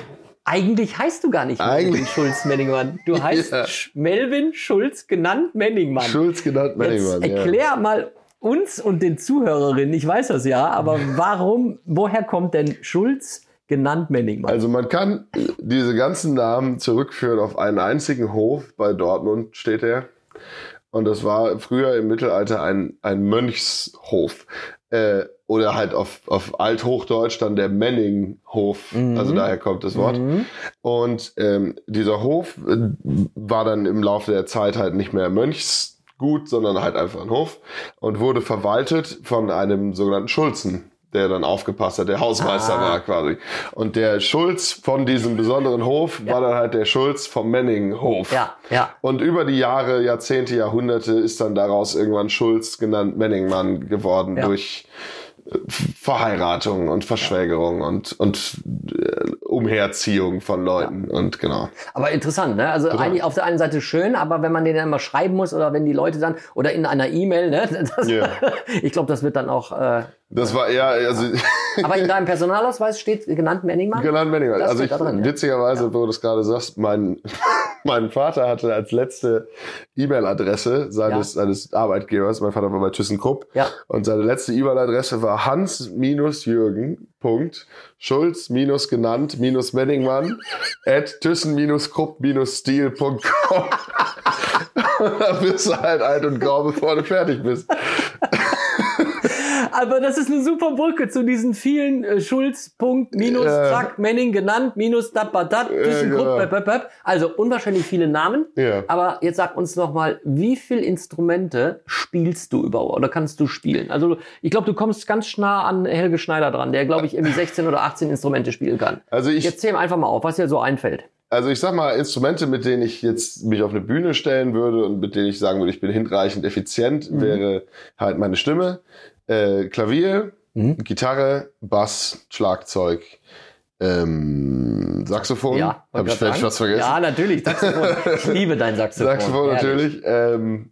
Eigentlich heißt du gar nicht Melvin Eigentlich- Schulz Menningmann. Du heißt Ja. Melvin Schulz genannt Menningmann. Schulz genannt Jetzt Manningmann. Ja. erklär mal uns und den Zuhörerinnen, ich weiß das ja, aber warum, woher kommt denn Schulz genannt Menningmann? Also man kann diese ganzen Namen zurückführen auf einen einzigen Hof. Bei Dortmund steht er. Und das war früher im Mittelalter ein, ein Mönchshof. Äh, oder halt auf, auf Althochdeutsch dann der Menninghof. Mhm. Also daher kommt das Wort. Und ähm, dieser Hof äh, war dann im Laufe der Zeit halt nicht mehr Mönchsgut, sondern halt einfach ein Hof und wurde verwaltet von einem sogenannten Schulzen, der dann aufgepasst hat, der Hausmeister Ah. war quasi. Und der Schulz von diesem besonderen Hof war dann halt der Schulz vom Menninghof. ja, ja. Und über die Jahre, Jahrzehnte, Jahrhunderte ist dann daraus irgendwann Schulz genannt Menningmann geworden Ja. durch Verheiratung und Verschwägerung und, und äh, Umherziehung von Leuten. Und genau. Aber interessant, ne? Also eigentlich auf der einen Seite schön, aber wenn man den dann mal schreiben muss oder wenn die Leute dann oder in einer E-Mail, ne? Das, Ja. ich glaube, das wird dann auch äh, Das war eher, also Aber in deinem Personalausweis steht genannt Menningmann? Genannt Menningmann. Das Also ich, drin, ja. witzigerweise, wo du es gerade sagst, mein, mein Vater hatte als letzte E-Mail-Adresse seines, Ja. seines Arbeitgebers, mein Vater war bei ThyssenKrupp, Ja. und seine letzte E-Mail-Adresse war hans-jürgen. Punkt, Schulz minus genannt minus Menningmann at thyssen-krupp-stil.com. da bist du halt alt und grau, bevor du fertig bist. Aber das ist eine super Brücke zu diesen vielen äh, Schulz, Punkt, Minus, Ja. Zack, Menning genannt, Minus, Dapadat, ThyssenKrupp, genau. böp, böp, böp. Also unwahrscheinlich viele Namen. Ja. Aber jetzt sag uns noch mal, wie viel Instrumente spielst du überhaupt oder kannst du spielen? Also ich glaube, du kommst ganz nah an Helge Schneider dran, der glaube ich irgendwie 16 oder 18 Instrumente spielen kann. Also ich, Jetzt zähl einfach mal auf, was dir so einfällt. Also ich sag mal, Instrumente, mit denen ich jetzt mich auf eine Bühne stellen würde und mit denen ich sagen würde, ich bin hinreichend effizient, Mhm. wäre halt meine Stimme, äh, Klavier, Mhm. Gitarre, Bass, Schlagzeug, ähm, Saxophon. Ja, Habe ich vielleicht was vergessen? Ja, natürlich, Saxophon. Ich liebe dein Saxophon. Saxophon natürlich. Ähm,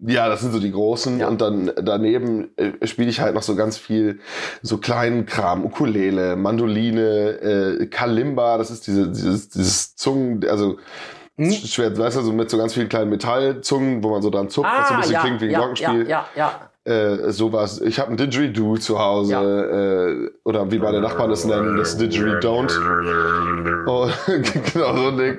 ja, das sind so die großen. Ja. Und dann daneben äh, spiele ich halt noch so ganz viel so kleinen Kram, Ukulele, Mandoline, äh, Kalimba, das ist diese, dieses, dieses Zungen, also Hm? schwer, weißt du, so mit so ganz vielen kleinen Metallzungen, wo man so dran zupft, was so ein Ah, bisschen ja, klingt wie ein ja, Glockenspiel. Ja, ja, ja. Äh, sowas. Ich habe ein Didgeridoo zu Hause äh, oder wie meine Nachbarn das nennen, das Didgeridoo. Oh, genau so ein Ding.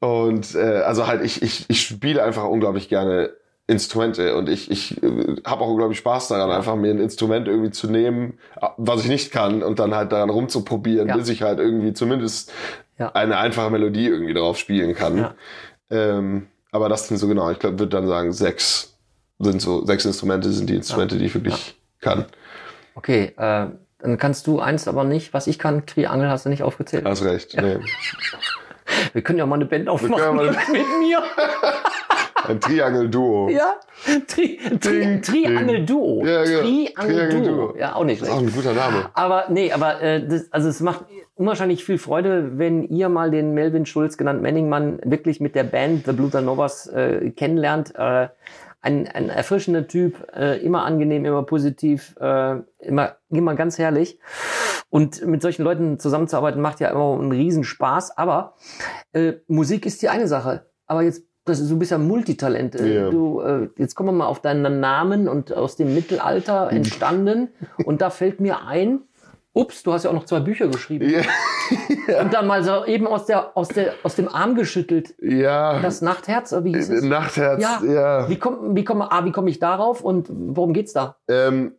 Und äh, also halt, ich, ich, ich spiele einfach unglaublich gerne Instrumente und ich, ich äh, habe auch unglaublich Spaß daran, einfach mir ein Instrument irgendwie zu nehmen, was ich nicht kann und dann halt daran rumzuprobieren, Ja. bis ich halt irgendwie zumindest Ja. eine einfache Melodie irgendwie drauf spielen kann. Ja. Ähm, aber das sind so genau, ich glaube, würde dann sagen, sechs sind so, sechs Instrumente sind die Instrumente, die ich wirklich kann. Okay, äh, dann kannst du eins aber nicht, was ich kann, Triangel hast du nicht aufgezählt. Hast recht. Nee. Wir können ja mal eine Band aufmachen können ja mal- mit mir. Ein Triangle-Duo. Ja, Tri Tri Triangel-Duo. Ja, ja. Triangel-Duo. Triangel-Duo. Ja, auch nicht Das ist auch schlecht. ein guter Name. Aber nee, aber äh, das, also es macht unwahrscheinlich viel Freude, wenn ihr mal den Melvin Schulz, genannt Menningmann, wirklich mit der Band The Blue Novas äh, kennenlernt. Äh, ein, ein erfrischender Typ, äh, immer angenehm, immer positiv, äh, immer, immer ganz herrlich. Und mit solchen Leuten zusammenzuarbeiten macht ja immer einen Riesenspaß. Aber äh, Musik ist die eine Sache. Aber jetzt, das ist, du bist ja Multitalent. Äh, Ja. Du, äh, jetzt kommen wir mal auf deinen Namen und aus dem Mittelalter entstanden. und da fällt mir ein, ups, du hast ja auch noch zwei Bücher geschrieben. Ja. Und dann mal so eben aus, der, aus, der, aus dem Arm geschüttelt. ja. Das Nachtherz, oder wie hieß es? Nachtherz, Ja. ja. Wie komme wie komm, ah, wie komm ich darauf und worum geht's da? Ähm,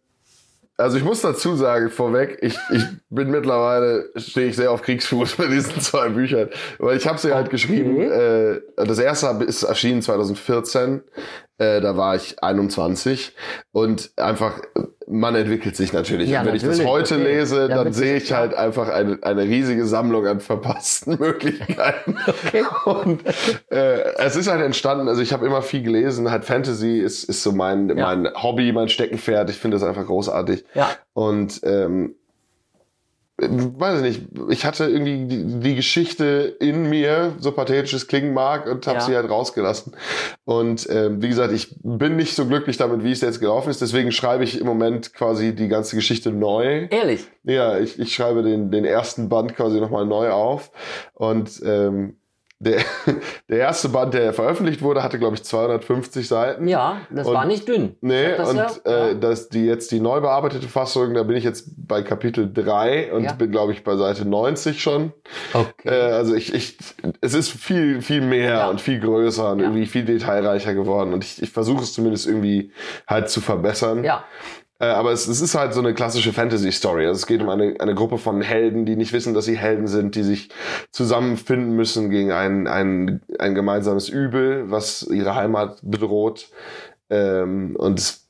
also ich muss dazu sagen, vorweg, ich, ich bin mittlerweile, stehe ich sehr auf Kriegsfuß bei diesen zwei Büchern. Weil ich habe sie halt geschrieben, äh, das erste ist erschienen 2014, äh, da war ich 21 und einfach, man entwickelt sich natürlich. Ja, und wenn ich das natürlich, heute okay. lese, dann sehe ich halt einfach eine, eine riesige Sammlung an verpassten Möglichkeiten. Okay. Und äh, es ist halt entstanden, also ich habe immer viel gelesen, halt Fantasy ist, ist so mein, Ja. mein Hobby, mein Steckenpferd. Ich finde das einfach großartig. Ja. Und ähm, weiß ich nicht, ich hatte irgendwie die, die Geschichte in mir, so pathetisch es klingen mag, und habe Ja. sie halt rausgelassen. Und ähm, wie gesagt, ich bin nicht so glücklich damit, wie es jetzt gelaufen ist. Deswegen schreibe ich im Moment quasi die ganze Geschichte neu. Ehrlich. Ja, ich, ich schreibe den, den ersten Band quasi nochmal neu auf. Und ähm, der, der erste Band, der veröffentlicht wurde, hatte, glaube ich, 250 Seiten. Ja, das Und- war nicht dünn. Nee, das und ja, äh, ja. das, die jetzt die neu bearbeitete Fassung, da bin ich jetzt bei Kapitel 3 und Ja. bin, glaube ich, bei Seite 90 schon. Okay. Äh, also ich, ich, es ist viel, viel mehr und viel größer und irgendwie viel detailreicher geworden. Und ich, ich versuche es zumindest irgendwie halt zu verbessern. ja. Äh, aber es, es ist halt so eine klassische Fantasy-Story. Also es geht um eine, eine Gruppe von Helden, die nicht wissen, dass sie Helden sind, die sich zusammenfinden müssen gegen ein, ein, ein gemeinsames Übel, was ihre Heimat bedroht. Ähm, und es,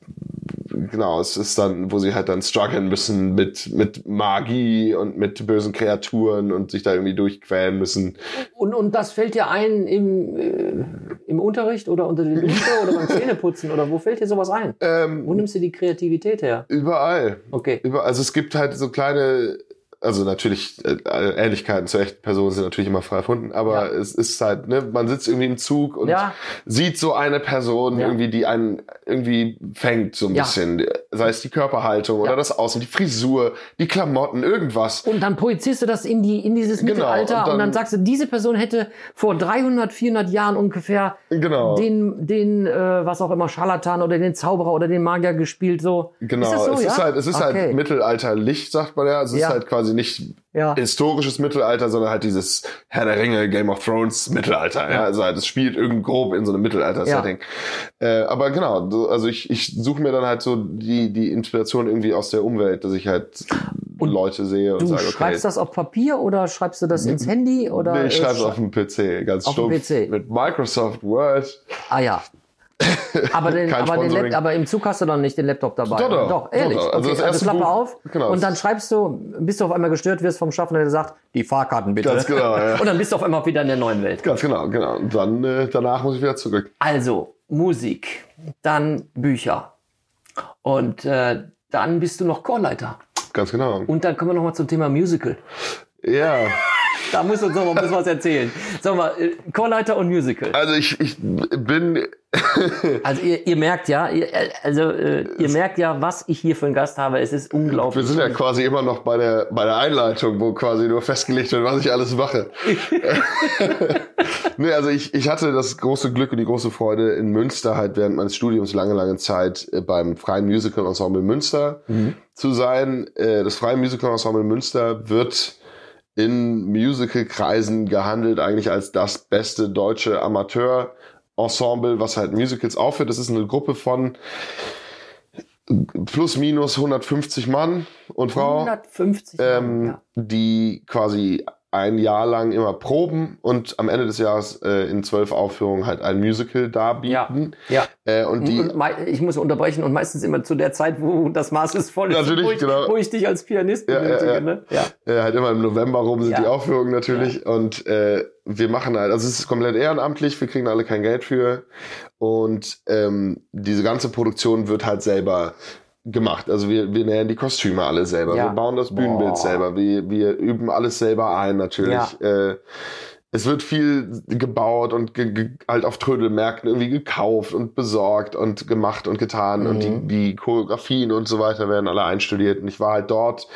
genau, es ist dann, wo sie halt dann strugglen müssen mit, mit Magie und mit bösen Kreaturen und sich da irgendwie durchquälen müssen. Und, und das fällt dir ein im, äh, im Unterricht oder unter der Dusche oder beim Zähneputzen oder wo fällt dir sowas ein? Ähm, Wo nimmst du die Kreativität her? überall. Okay. Über, also es gibt halt so kleine also natürlich, äh, Ähnlichkeiten zur echten Person sind natürlich immer frei erfunden, aber Ja. es ist halt, ne, man sitzt irgendwie im Zug und Ja. sieht so eine Person Ja. irgendwie, die einen irgendwie fängt so ein bisschen. Sei es die Körperhaltung oder das Aussehen, die Frisur, die Klamotten, irgendwas. Und dann projizierst du das in die in dieses Genau, Mittelalter und und dann, dann- sagst du, diese Person hätte vor 300, 400 Jahren ungefähr Genau. den den äh, was auch immer Scharlatan oder den Zauberer oder den Magier gespielt so. Genau, Ist so, es ist halt, es ist Okay. halt mittelalterlich, sagt man ja. Es ist halt quasi nicht Ja. historisches Mittelalter, sondern halt dieses Herr der Ringe, Game of Thrones Mittelalter. Ja, also halt, es spielt irgend grob in so einem Mittelalter-Setting. Äh, aber genau, so- also ich, ich suche mir dann halt so die, die Inspiration irgendwie aus der Umwelt, dass ich halt Leute sehe und Du sage, okay. schreibst das auf Papier oder schreibst du das ins Handy oder Nee, ich schreibe es auf dem PC, ganz Auf dem stumpf. PC. Mit Microsoft Word. Ah ja. Aber, den, aber, den aber im Zug hast du dann nicht den Laptop dabei. Doch, doch. doch ehrlich. Doch, doch. Also okay, das erste Klappe Buch- auf genau. und dann schreibst du, bis du auf einmal gestört wirst vom Schaffner, der sagt, die Fahrkarten bitte. Ganz genau, ja. Und dann bist du auf einmal wieder in der neuen Welt. Ganz genau, genau. Und dann, äh, danach muss ich wieder zurück. Also Musik, dann Bücher und äh, dann bist du noch Chorleiter. Ganz genau. Und dann kommen wir noch mal zum Thema Musical. Ja. Da musst du uns noch mal ein was erzählen. Sag mal, äh, Chorleiter und Musical. Also ich, ich bin Also ihr, ihr merkt ja, ihr, äh, also äh, ihr merkt ja, was ich hier für einen Gast habe. Es ist Wir unglaublich. sind ja quasi immer noch bei der, bei der Einleitung, wo quasi nur festgelegt wird, was ich alles mache. nee, also ich, ich hatte das große Glück und die große Freude, in Münster halt während meines Studiums lange, lange Zeit äh, beim Freien Musical Ensemble Münster zu sein. Das Freie Musical Ensemble Münster wird in Musical-Kreisen gehandelt eigentlich als das beste deutsche Amateur-Ensemble, was halt Musicals aufführt. Das ist eine Gruppe von plus minus 150 Mann und Frau, 150 ähm, ja. die quasi ein Jahr lang immer proben und am Ende des Jahres äh, in zwölf Aufführungen halt ein Musical darbieten. Ja. Äh, und die, und ich muss unterbrechen und meistens immer zu der Zeit, wo das Maß ist voll ist, Natürlich, wo, ich, genau. wo ich dich als Pianist Ja, ja, benötige. ja. Ne? ja. äh, halt immer im November rum sind Ja. die Aufführungen natürlich und äh, wir machen halt, also es ist komplett ehrenamtlich, wir kriegen alle kein Geld für und ähm, diese ganze Produktion wird halt selber gemacht. Also wir, wir nähen die Kostüme alle selber, Ja. wir bauen das Bühnenbild Boah. selber, wir, wir üben alles selber ein natürlich. Äh, es wird viel gebaut und ge ge halt auf Trödelmärkten irgendwie gekauft und besorgt und gemacht und getan und die, die Choreografien und so weiter werden alle einstudiert und ich war halt dort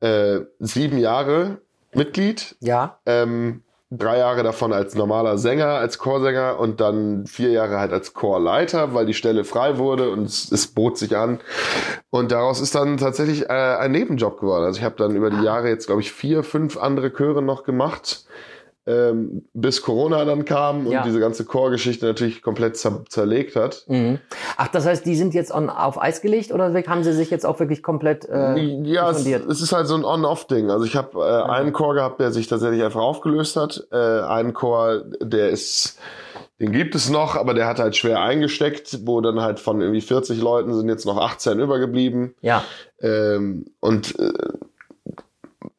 äh, sieben Jahre Mitglied, ja. ähm, drei Jahre davon als normaler Sänger, als Chorsänger und dann vier Jahre halt als Chorleiter, weil die Stelle frei wurde und es, es bot sich an. Und daraus ist dann tatsächlich äh, ein Nebenjob geworden. Also ich habe dann über die Jahre jetzt, glaube ich, vier, fünf andere Chöre noch gemacht. Ähm, bis Corona dann kam und Ja. diese ganze Chorgeschichte natürlich komplett zer zerlegt hat. Mhm. Ach, das heißt, die sind jetzt on, auf Eis gelegt oder haben sie sich jetzt auch wirklich komplett äh, Ja, es, es ist halt so ein On-Off-Ding. Also ich habe äh, einen Chor gehabt, der sich tatsächlich einfach aufgelöst hat. Äh, einen Chor, der ist, den gibt es noch, aber der hat halt schwer eingesteckt, wo dann halt von irgendwie 40 Leuten sind jetzt noch 18 übergeblieben. Ja. Ähm, und äh,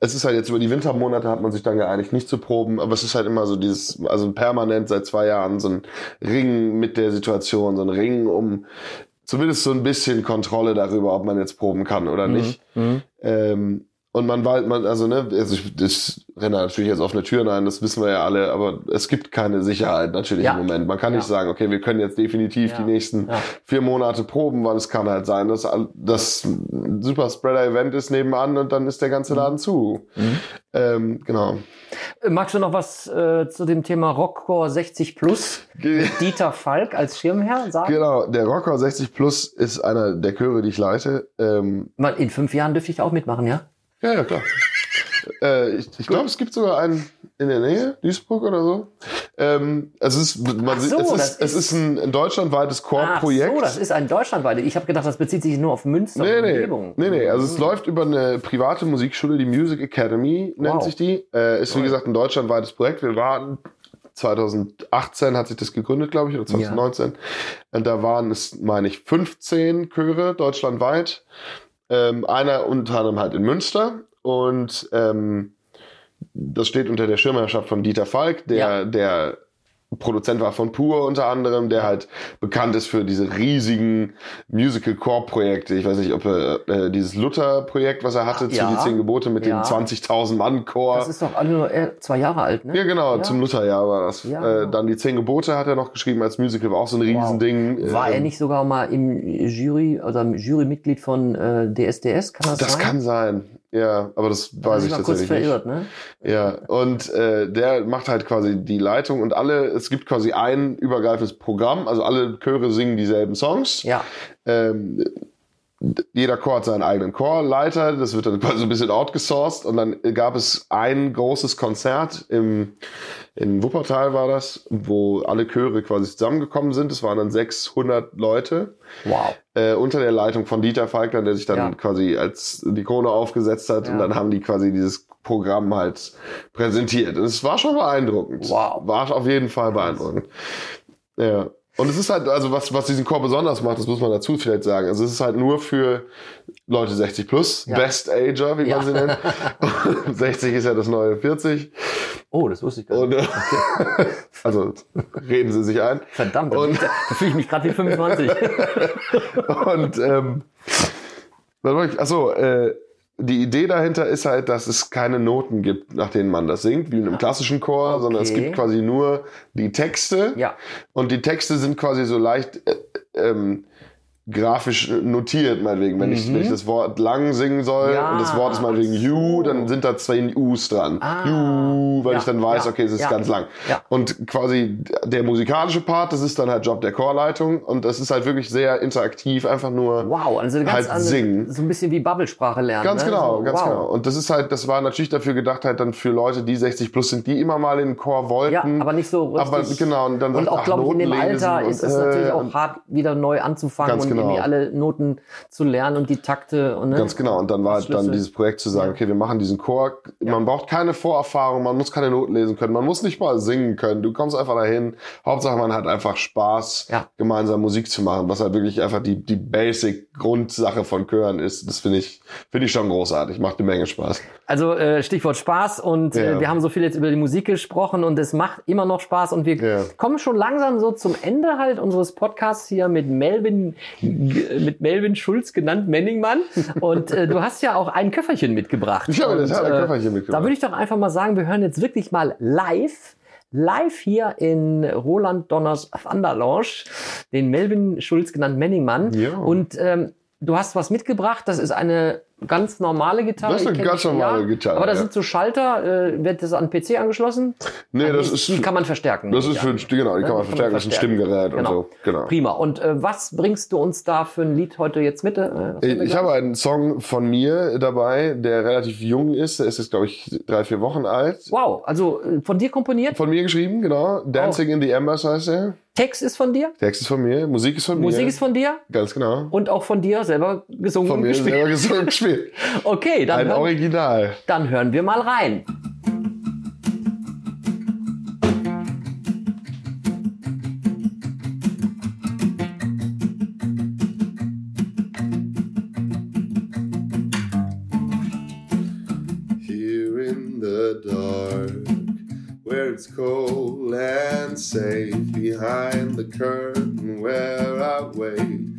es ist halt jetzt über die Wintermonate hat man sich dann geeinigt, nicht zu proben, aber es ist halt immer so dieses, also permanent seit zwei Jahren so ein Ring mit der Situation, so ein Ring um zumindest so ein bisschen Kontrolle darüber, ob man jetzt proben kann oder nicht. Ähm, und man war, man, also ne, also ich, das renne natürlich jetzt offene Türen ein, das wissen wir ja alle, aber es gibt keine Sicherheit natürlich Ja. im Moment. Man kann nicht Ja. sagen, okay, wir können jetzt definitiv Ja. die nächsten vier Monate proben, weil es kann halt sein, dass das ein super Spreader-Event ist nebenan und dann ist der Mhm. ganze Laden zu. Ähm, genau. Magst du noch was äh, zu dem Thema Rockcore 60 Plus? Ge- Dieter Falk als Schirmherr sagen? Genau, der Rocker 60 Plus ist einer der Chöre, die ich leite. Ähm, In fünf Jahren dürfte ich auch mitmachen, ja? Ja, ja, klar. äh, ich ich glaube, es gibt sogar einen in der Nähe, Duisburg oder so. Ähm, es ist, man, so, sieht- es, das ist, es ist ein, ein deutschlandweites Chorprojekt. Ach so, das ist ein deutschlandweites. Ich habe gedacht, das bezieht sich nur auf Münster Nee, und nee, Umgebung. nee, nee, also es läuft über eine private Musikschule, die Music Academy nennt Wow. sich die. Äh, ist wie gesagt ein deutschlandweites Projekt. Wir waren 2018 hat sich das gegründet, glaube ich, oder 2019. Und da waren es, meine ich, 15 Chöre deutschlandweit. Ähm, einer unter anderem halt in Münster. Und ähm, das steht unter der Schirmherrschaft von Dieter Falk, der, Ja. der Produzent war von Pur unter anderem, der halt bekannt ist für diese riesigen Musical-Core-Projekte. Ich weiß nicht, ob er äh, dieses Luther-Projekt, was er hatte, zu Ja. die Zehn Gebote mit Ja. dem 20.000 Mann-Chor. Das ist doch alle nur äh, zwei Jahre alt, ne? Ja, genau, Ja. zum Lutherjahr war das. Ja. Äh, dann die Zehn Gebote hat er noch geschrieben als Musical, war auch so ein Riesending. War er Ähm, nicht sogar mal im Jury oder im Jurymitglied von äh, DSDS? Kann das, Das sein? kann sein. Ja, aber das Da weiß ich kurz tatsächlich nicht. verirrt, ne? Ja, und äh, der macht halt quasi die Leitung und alle, es gibt quasi ein übergreifendes Programm, also alle Chöre singen dieselben Songs. Ja. Ähm, jeder Chor hat seinen eigenen Chorleiter, das wird dann quasi so ein bisschen outgesourced und dann gab es ein großes Konzert im, in Wuppertal war das, wo alle Chöre quasi zusammengekommen sind. Es waren dann 600 Leute Wow. äh, unter der Leitung von Dieter Falkner, der sich dann Ja. quasi als die Krone aufgesetzt hat und Ja. dann haben die quasi dieses Programm halt präsentiert. Und es war schon beeindruckend. Wow. War auf jeden Fall beeindruckend. Ja. Und es ist halt, also was, was diesen Chor besonders macht, das muss man dazu vielleicht sagen. Also es ist halt nur für Leute 60 plus, Ja. Best Ager, wie Ja. man sie nennt. 60 ist ja das neue 40. Oh, das wusste ich gar nicht. Und, äh, also reden sie sich ein. Verdammt, da, Und- da fühle ich mich gerade wie 25. Und ähm, was wollte ich, achso, äh, die Idee dahinter ist halt, dass es keine Noten gibt, nach denen man das singt, wie in einem klassischen Chor, sondern es Okay. gibt quasi nur die Texte. Ja. Und die Texte sind quasi so leicht äh, ähm, grafisch notiert, meinetwegen. Wenn, ich, wenn ich das Wort lang singen soll Mhm. Ja, und das Wort ist meinetwegen you, dann sind da zwei U's dran. Ah. You, weil Ja, ich dann weiß, ja, okay, es ist ganz lang. Und quasi der musikalische Part, das ist dann halt Job der Chorleitung und das ist halt wirklich sehr interaktiv, einfach nur Wow, also ganz Halt andere, singen. so ein bisschen wie Bubblesprache lernen. Ganz ne? genau, so, ganz wow. genau. Und das ist halt, das war natürlich dafür gedacht, halt dann für Leute, die 60 plus sind, die immer mal in den Chor wollten. Ja, aber nicht so richtig. Aber genau, und dann und sagt, auch, glaube ich, in dem Alter und, ist es äh, natürlich auch hart, wieder neu anzufangen Ganz und genau. Irgendwie alle Noten zu lernen und die Takte. Und, ne? Ganz genau. Und dann war halt dann dieses Projekt zu sagen, Ja. okay, wir machen diesen Chor. Man braucht keine Vorerfahrung, man muss keine Noten lesen können, man muss nicht mal singen können. Du kommst einfach dahin. Hauptsache, man hat einfach Spaß, Ja. gemeinsam Musik zu machen, was halt wirklich einfach die, die basic Grundsache von Chören ist. Das finde ich, finde ich schon großartig. Macht eine Menge Spaß. Also äh, Stichwort Spaß und äh, Ja. wir haben so viel jetzt über die Musik gesprochen und es macht immer noch Spaß und wir Ja. kommen schon langsam so zum Ende halt unseres Podcasts hier mit Melvin mit Melvin Schulz genannt Menningmann und äh, du hast ja auch ein Köfferchen mitgebracht. Ich habe der Und, Tat ein äh, Köfferchen mitgebracht. Da würde ich doch einfach mal sagen, wir hören jetzt wirklich mal live live hier in Roland Donners Thunder Lounge, den Melvin Schulz genannt Menningmann Ja. und ähm, Du hast was mitgebracht, das ist eine ganz normale Gitarre. Das ist eine ganz normale Gitarre, Aber da ja. sind so Schalter, äh, wird das an PC angeschlossen? Nee, Ah, das die- ist, die kann man verstärken. das ist für, an. ein- genau, die Ne? kann man verstärken, das ist ein Stimmgerät und so. Genau. Prima. Und äh, was bringst du uns da für ein Lied heute jetzt mit? Äh, Ich habe einen Song von mir dabei, der relativ jung ist. Der ist jetzt, glaube ich, drei, vier Wochen alt. Wow, also äh, von dir komponiert? Von mir geschrieben, genau. Dancing Oh. in the Embers heißt er. Text ist von dir? Text ist von mir, Musik ist von mir. Musik ist von dir? Ganz genau. Und auch von dir selber gesungen Von mir gespielt. selber gesungen und Okay, dann Ein hören, Original. dann hören wir mal rein. Here in the dark, where it's cold and safe, behind the curtain where I wait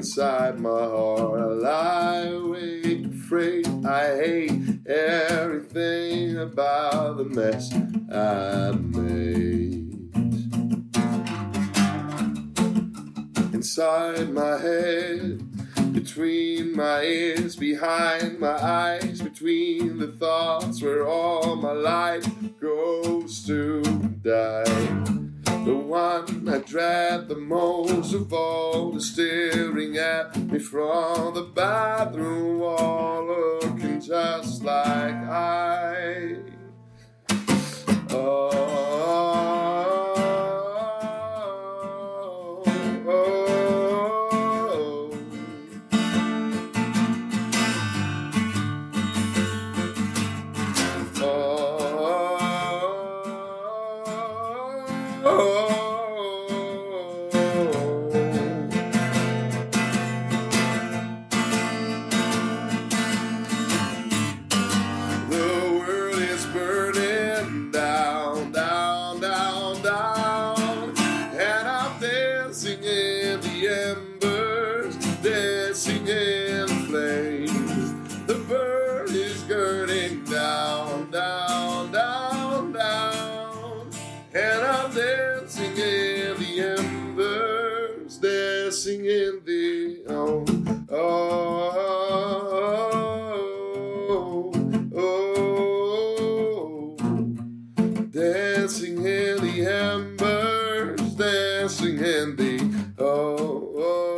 Inside my heart, I lie awake, afraid I hate everything about the mess I made. Inside my head, between my ears, behind my eyes, between the thoughts where all my life goes to die. One I dread the most of all is staring at me from the bathroom wall, looking just like I. Oh, in the oh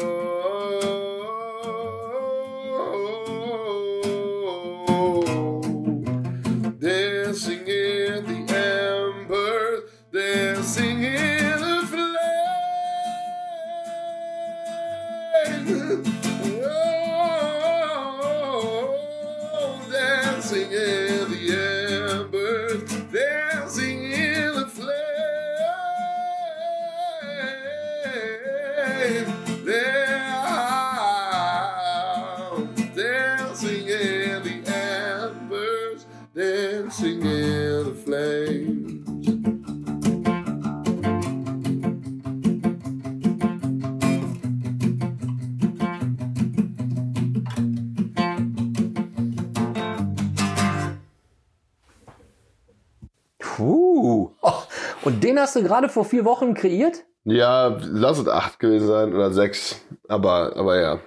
hast du gerade vor vier Wochen kreiert? Ja, lass es acht gewesen sein oder sechs. Aber, aber ja.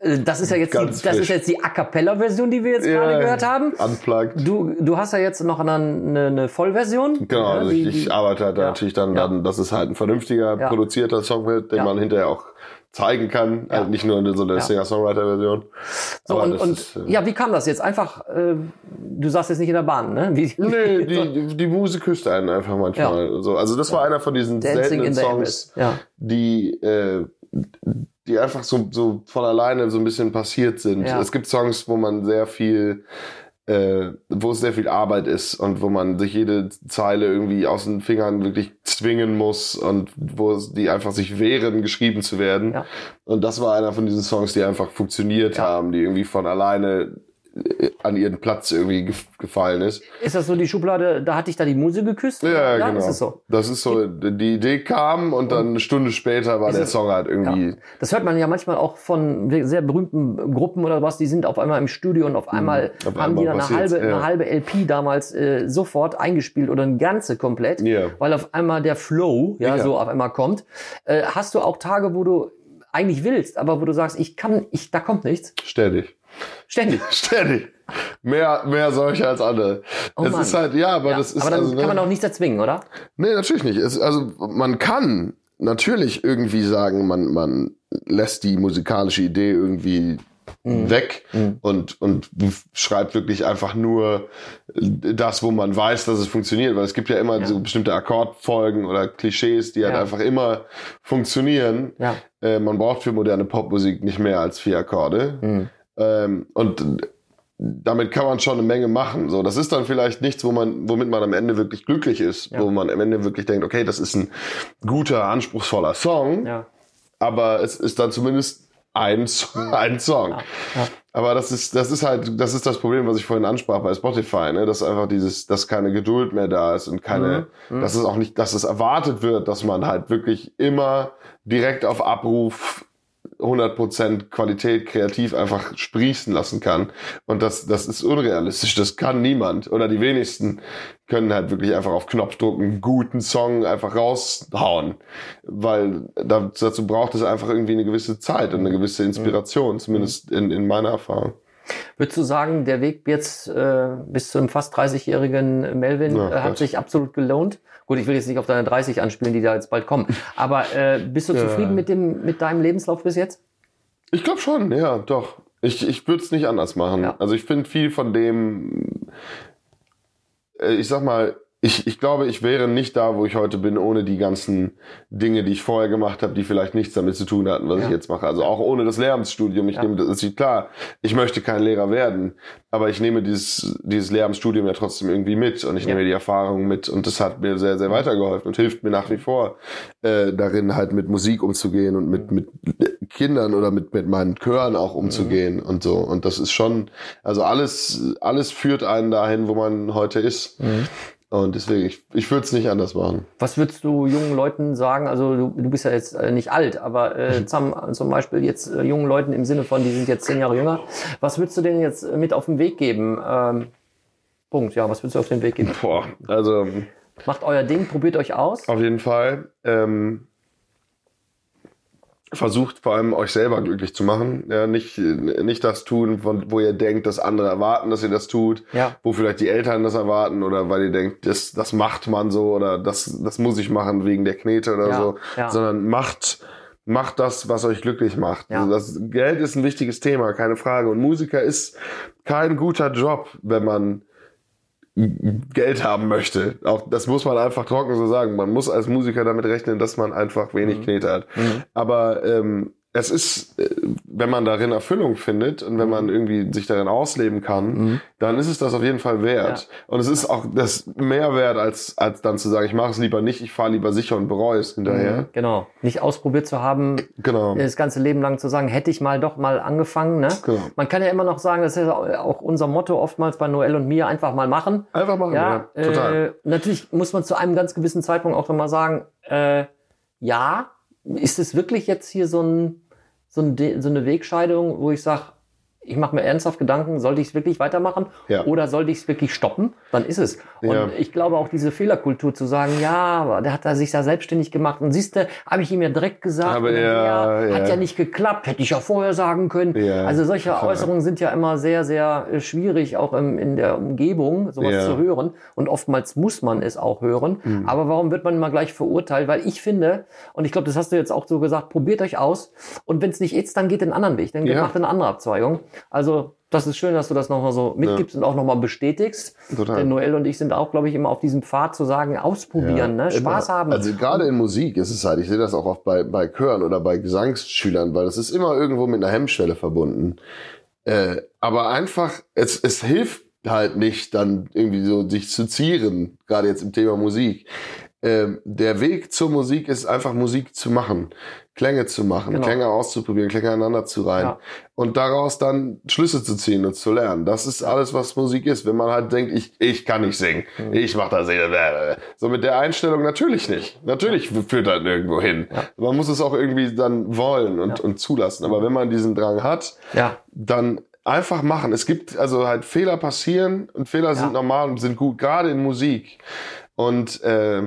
Äh, Das ist ja jetzt, die, das ist jetzt die A Cappella-Version, die wir jetzt gerade gehört haben. Unplugged. Du, du hast ja jetzt noch eine, eine, eine Vollversion. Genau, Ja, also die- ich, ich arbeite halt da ja. natürlich dann, Ja. dann, dass es halt ein vernünftiger, Ja. produzierter Song wird, den Ja. man hinterher auch zeigen kann. Ja. Halt nicht nur in so einer Ja. Singer-Songwriter-Version. So, und, und ist, äh, ja, wie kam das jetzt? Einfach, äh, du saßt jetzt nicht in der Bahn, ne? Wie, Nee, die, die Muse küsst einen einfach manchmal. So, also das war einer von diesen Dancing seltenen in the Songs. Ja. die, äh, die einfach so, so von alleine so ein bisschen passiert sind. Ja. Es gibt Songs, wo man sehr viel, äh, wo es sehr viel Arbeit ist und wo man sich jede Zeile irgendwie aus den Fingern wirklich zwingen muss und wo es, die einfach sich wehren, geschrieben zu werden. Ja. Und das war einer von diesen Songs, die einfach funktioniert Ja. haben, die irgendwie von alleine an ihren Platz irgendwie gef gefallen ist. Ist das so die Schublade, da hatte ich da die Muse geküsst? Ja, ja genau. Ist es so? Das ist so, die Idee kam und dann eine Stunde später war der es- Song halt irgendwie. Ja. Das hört man ja manchmal auch von sehr berühmten Gruppen oder was, die sind auf einmal im Studio und auf einmal Hm, auf haben die einmal dann eine halbe, ja. eine halbe LP damals äh, sofort eingespielt oder eine ganze komplett, Ja. weil auf einmal der Flow ja, Ja. so auf einmal kommt. Äh, hast du auch Tage, wo du eigentlich willst, aber wo du sagst, ich kann, ich, da kommt nichts? Ständig. Ständig. Ständig. Mehr, mehr solche als andere. Oh es Mann. ist halt, ja, aber Ja, das ist aber dann also, kann ne, man auch nichts erzwingen, oder? Nee, natürlich nicht. Es, also man kann natürlich irgendwie sagen, man, man lässt die musikalische Idee irgendwie Mhm. weg und, und schreibt wirklich einfach nur das, wo man weiß, dass es funktioniert. Weil es gibt ja immer Ja. so bestimmte Akkordfolgen oder Klischees, die halt Ja. einfach immer funktionieren. Ja. Äh, man braucht für moderne Popmusik nicht mehr als vier Akkorde. Mhm. Ähm, und damit kann man schon eine Menge machen. So, das ist dann vielleicht nichts, wo man, womit man am Ende wirklich glücklich ist, Ja. wo man am Ende wirklich denkt, okay, das ist ein guter, anspruchsvoller Song, Ja. aber es ist dann zumindest ein, Song- ein Song. Ja. Ja. Aber das ist, das ist halt, das ist das Problem, was ich vorhin ansprach bei Spotify, ne? dass einfach dieses, dass keine Geduld mehr da ist und keine, Mhm. dass es auch nicht, dass es erwartet wird, dass man halt wirklich immer direkt auf Abruf 100% Qualität kreativ einfach sprießen lassen kann. Und das, das ist unrealistisch. Das kann niemand. Oder die wenigsten können halt wirklich einfach auf Knopfdruck einen guten Song einfach raushauen. Weil da- dazu braucht es einfach irgendwie eine gewisse Zeit und eine gewisse Inspiration, zumindest in, in meiner Erfahrung. Würdest du sagen, der Weg jetzt äh, bis zum fast 30-jährigen Melvin Ja, äh, hat sich absolut gelohnt? Gut, ich will jetzt nicht auf deine 30 anspielen, die da jetzt bald kommen. Aber äh, bist du Ja. zufrieden mit dem mit deinem Lebenslauf bis jetzt? Ich glaube schon, ja, doch. Ich, ich würde es nicht anders machen. Ja. Also ich finde viel von dem, äh, ich sag mal, ich, ich glaube, ich wäre nicht da, wo ich heute bin, ohne die ganzen Dinge, die ich vorher gemacht habe, die vielleicht nichts damit zu tun hatten, was Ja. ich jetzt mache. Also auch ohne das Lehramtsstudium. Ich Ja. nehme, das ist klar, ich möchte kein Lehrer werden, aber ich nehme dieses, dieses Lehramtsstudium ja trotzdem irgendwie mit und ich Ja. nehme die Erfahrung mit und das hat mir sehr, sehr weitergeholfen und hilft mir nach wie vor äh, darin, halt mit Musik umzugehen und mit, mit Kindern oder mit, mit meinen Chören auch umzugehen und so. Und das ist schon, also alles, alles führt einen dahin, wo man heute ist. Und deswegen, ich, ich würde es nicht anders machen. Was würdest du jungen Leuten sagen? Also du, du bist ja jetzt äh, nicht alt, aber äh, zum, zum Beispiel jetzt äh, jungen Leuten im Sinne von, die sind jetzt zehn Jahre jünger. Was würdest du denen jetzt äh, mit auf den Weg geben? Ähm, Punkt, ja, was würdest du auf den Weg geben? Boah, also Macht euer Ding, probiert euch aus. auf jeden Fall. Ähm, versucht vor allem euch selber glücklich zu machen. Ja, nicht, nicht das tun, von, wo ihr denkt, dass andere erwarten, dass ihr das tut. Ja. Wo vielleicht die Eltern das erwarten oder weil ihr denkt, das, das macht man so oder das, das muss ich machen wegen der Knete oder Ja, so. ja. Sondern macht, macht das, was euch glücklich macht. Ja. Also das Geld ist ein wichtiges Thema, keine Frage. Und Musiker ist kein guter Job, wenn man Geld haben möchte. Auch das muss man einfach trocken so sagen. Man muss als Musiker damit rechnen, dass man einfach Mhm. wenig Knete hat. Aber ähm, es ist, äh, wenn man darin Erfüllung findet und Mhm. wenn man irgendwie sich darin ausleben kann, dann ist es das auf jeden Fall wert. Und es ist auch das mehr wert, als, als dann zu sagen, ich mache es lieber nicht, ich fahre lieber sicher und bereue es hinterher. Genau. Nicht ausprobiert zu haben, Genau. das ganze Leben lang zu sagen, hätte ich mal doch mal angefangen. Ne? Genau. Man kann ja immer noch sagen, das ist ja auch unser Motto oftmals bei Noel und mir, einfach mal machen. Einfach machen, Ja, ja, total. Äh, natürlich muss man zu einem ganz gewissen Zeitpunkt auch nochmal sagen, äh, ja, ist es wirklich jetzt hier so, ein, so, ein, so eine Wegscheidung, wo ich sage, ich mache mir ernsthaft Gedanken, sollte ich es wirklich weitermachen Ja. oder sollte ich es wirklich stoppen? Dann ist es. Und Ja. ich glaube auch diese Fehlerkultur zu sagen, ja, aber der hat da sich da selbstständig gemacht und siehste, habe ich ihm ja direkt gesagt, Aber und ja, der hat ja. nicht geklappt, hätte ich ja vorher sagen können. Ja, also solche. Äußerungen sind ja immer sehr, sehr äh, schwierig, auch im, in der Umgebung, sowas zu hören. Und oftmals muss man es auch hören. Mhm. Aber warum wird man immer gleich verurteilt? Weil ich finde, und ich glaube, das hast du jetzt auch so gesagt, probiert euch aus. Und wenn es nicht ist, dann geht einen anderen Weg. Dann macht eine andere Abzweigung. Also das ist schön, dass du das nochmal so mitgibst und auch nochmal bestätigst. Total. Denn Noel und ich sind auch, glaube ich, immer auf diesem Pfad zu sagen, ausprobieren, ne? Spaß Immer. haben. Also gerade in Musik ist es halt, ich sehe das auch oft bei, bei Chören oder bei Gesangsschülern, weil das ist immer irgendwo mit einer Hemmschwelle verbunden. Äh, aber einfach, es, es hilft halt nicht, dann irgendwie so sich zu zieren, gerade jetzt im Thema Musik. Ähm, der Weg zur Musik ist einfach Musik zu machen, Klänge zu machen, Genau. Klänge auszuprobieren, Klänge aneinander zu reihen Ja. und daraus dann Schlüsse zu ziehen und zu lernen. Das ist alles, was Musik ist. Wenn man halt denkt, ich, ich kann nicht singen, Mhm. ich mach das nicht. So mit der Einstellung natürlich nicht. Natürlich führt das nirgendwo hin. Man muss es auch irgendwie dann wollen und, und zulassen. Aber wenn man diesen Drang hat, ja. dann einfach machen. Es gibt also halt Fehler passieren und Fehler sind normal und sind gut, gerade in Musik. Und äh,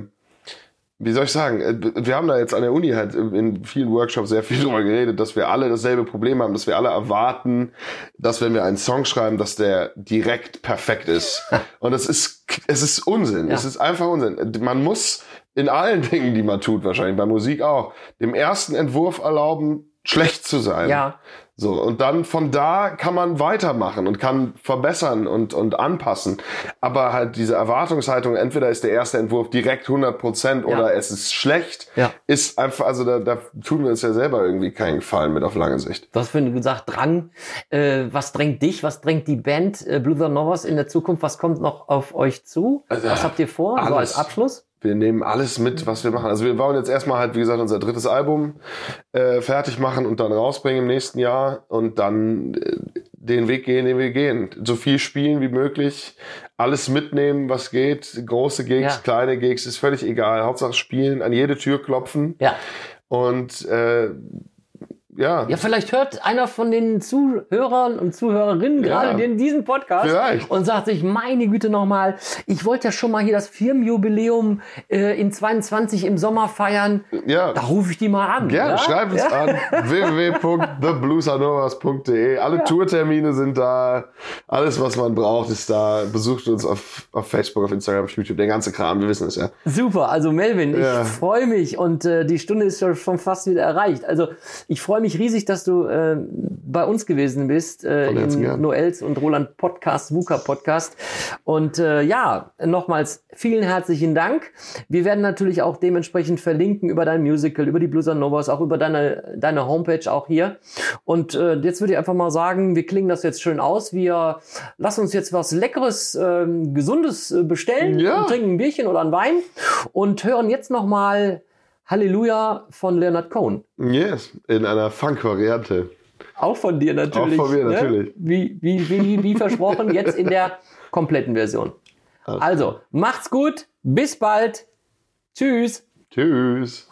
wie soll ich sagen, äh, wir haben da jetzt an der Uni halt in vielen Workshops sehr viel drüber geredet, dass wir alle dasselbe Problem haben, dass wir alle erwarten, dass wenn wir einen Song schreiben, dass der direkt perfekt ist. Und es ist, es ist Unsinn. Ja. Es ist einfach Unsinn. Man muss in allen Dingen, die man tut, wahrscheinlich bei Musik auch, dem ersten Entwurf erlauben, schlecht zu sein. Ja. So, und dann von da kann man weitermachen und kann verbessern und, und anpassen. Aber halt diese Erwartungshaltung, entweder ist der erste Entwurf direkt 100 Prozent Ja. oder es ist schlecht, Ja. ist einfach, also da, da tun wir uns ja selber irgendwie keinen Gefallen mit auf lange Sicht. Du hast vorhin gesagt, Drang. Äh, was drängt dich? Was drängt die Band äh, Blue the Novas in der Zukunft? Was kommt noch auf euch zu? Also, was habt ihr vor? So alles. als Abschluss? Wir nehmen alles mit, was wir machen. Also wir wollen jetzt erstmal halt, wie gesagt, unser drittes Album äh, fertig machen und dann rausbringen im nächsten Jahr und dann äh, den Weg gehen, den wir gehen. So viel spielen wie möglich, alles mitnehmen, was geht. Große Gigs, Ja. kleine Gigs, ist völlig egal. Hauptsache spielen, an jede Tür klopfen Ja. und äh, ja, Ja, vielleicht hört einer von den Zuhörern und Zuhörerinnen Ja. gerade diesen Podcast Vielleicht. und sagt sich, meine Güte nochmal, ich wollte ja schon mal hier das Firmenjubiläum äh, in 22 im Sommer feiern. ja. Da rufe ich die mal an. Ja, ja? schreib uns ja? an www.thebluesanovas.de. Alle Tourtermine sind da. Alles, was man braucht, ist da. Besucht uns auf, auf Facebook, auf Instagram, auf YouTube. Der ganze Kram, wir wissen es ja. Super, also Melvin, Ja. ich freue mich und äh, die Stunde ist ja schon fast wieder erreicht. Also ich freue mich riesig, dass du äh, bei uns gewesen bist äh, gern. Noels und Roland Podcast, VUCA Podcast. Und äh, ja, nochmals vielen herzlichen Dank. Wir werden natürlich auch dementsprechend verlinken über dein Musical, über die Blues and Novas, auch über deine, deine Homepage auch hier. Und äh, jetzt würde ich einfach mal sagen, wir klingen das jetzt schön aus. Wir lassen uns jetzt was Leckeres, ähm, Gesundes äh, bestellen Ja. trinken ein Bierchen oder einen Wein und hören jetzt nochmal Halleluja von Leonard Cohen. Yes, in einer Funk-Variante. Auch von dir natürlich. Auch von mir ne? natürlich. Wie, wie, wie, wie versprochen, jetzt in der kompletten Version. Also, macht's gut, bis bald. Tschüss. Tschüss.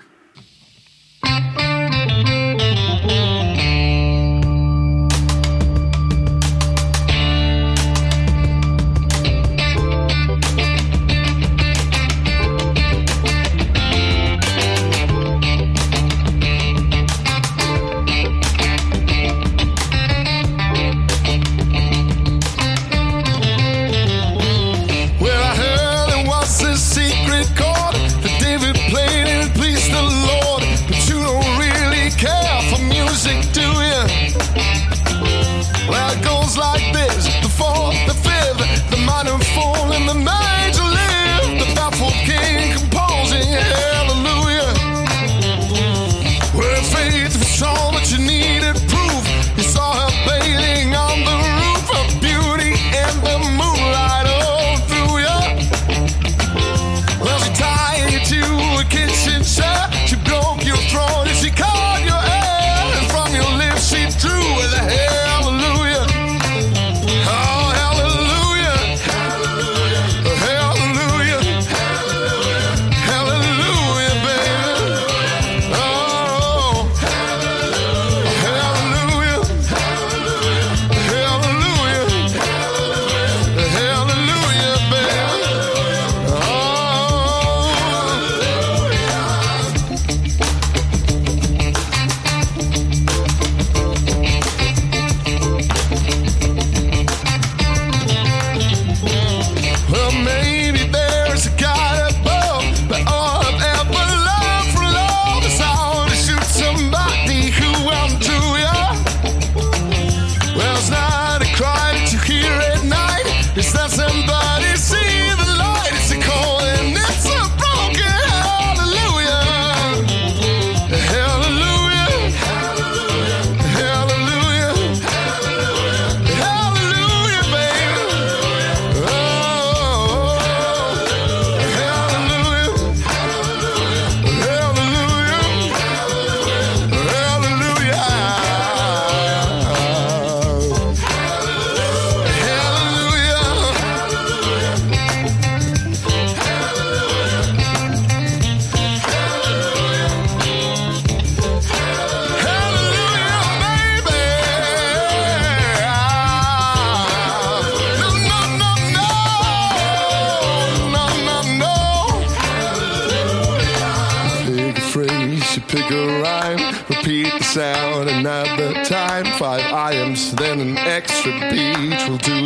extra beat will do.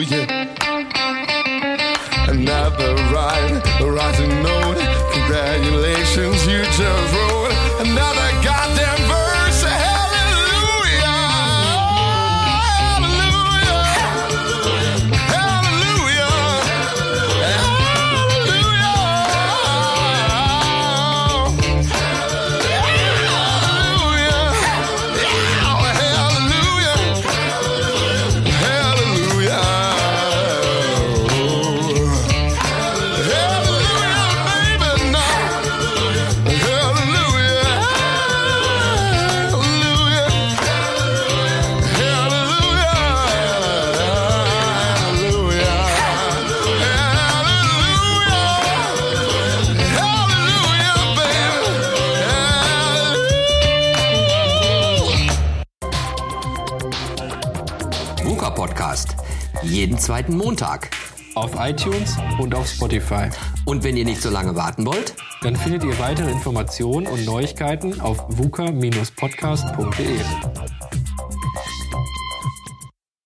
iTunes und auf Spotify. Und wenn ihr nicht so lange warten wollt, dann findet ihr weitere Informationen und Neuigkeiten auf vuka-podcast.de.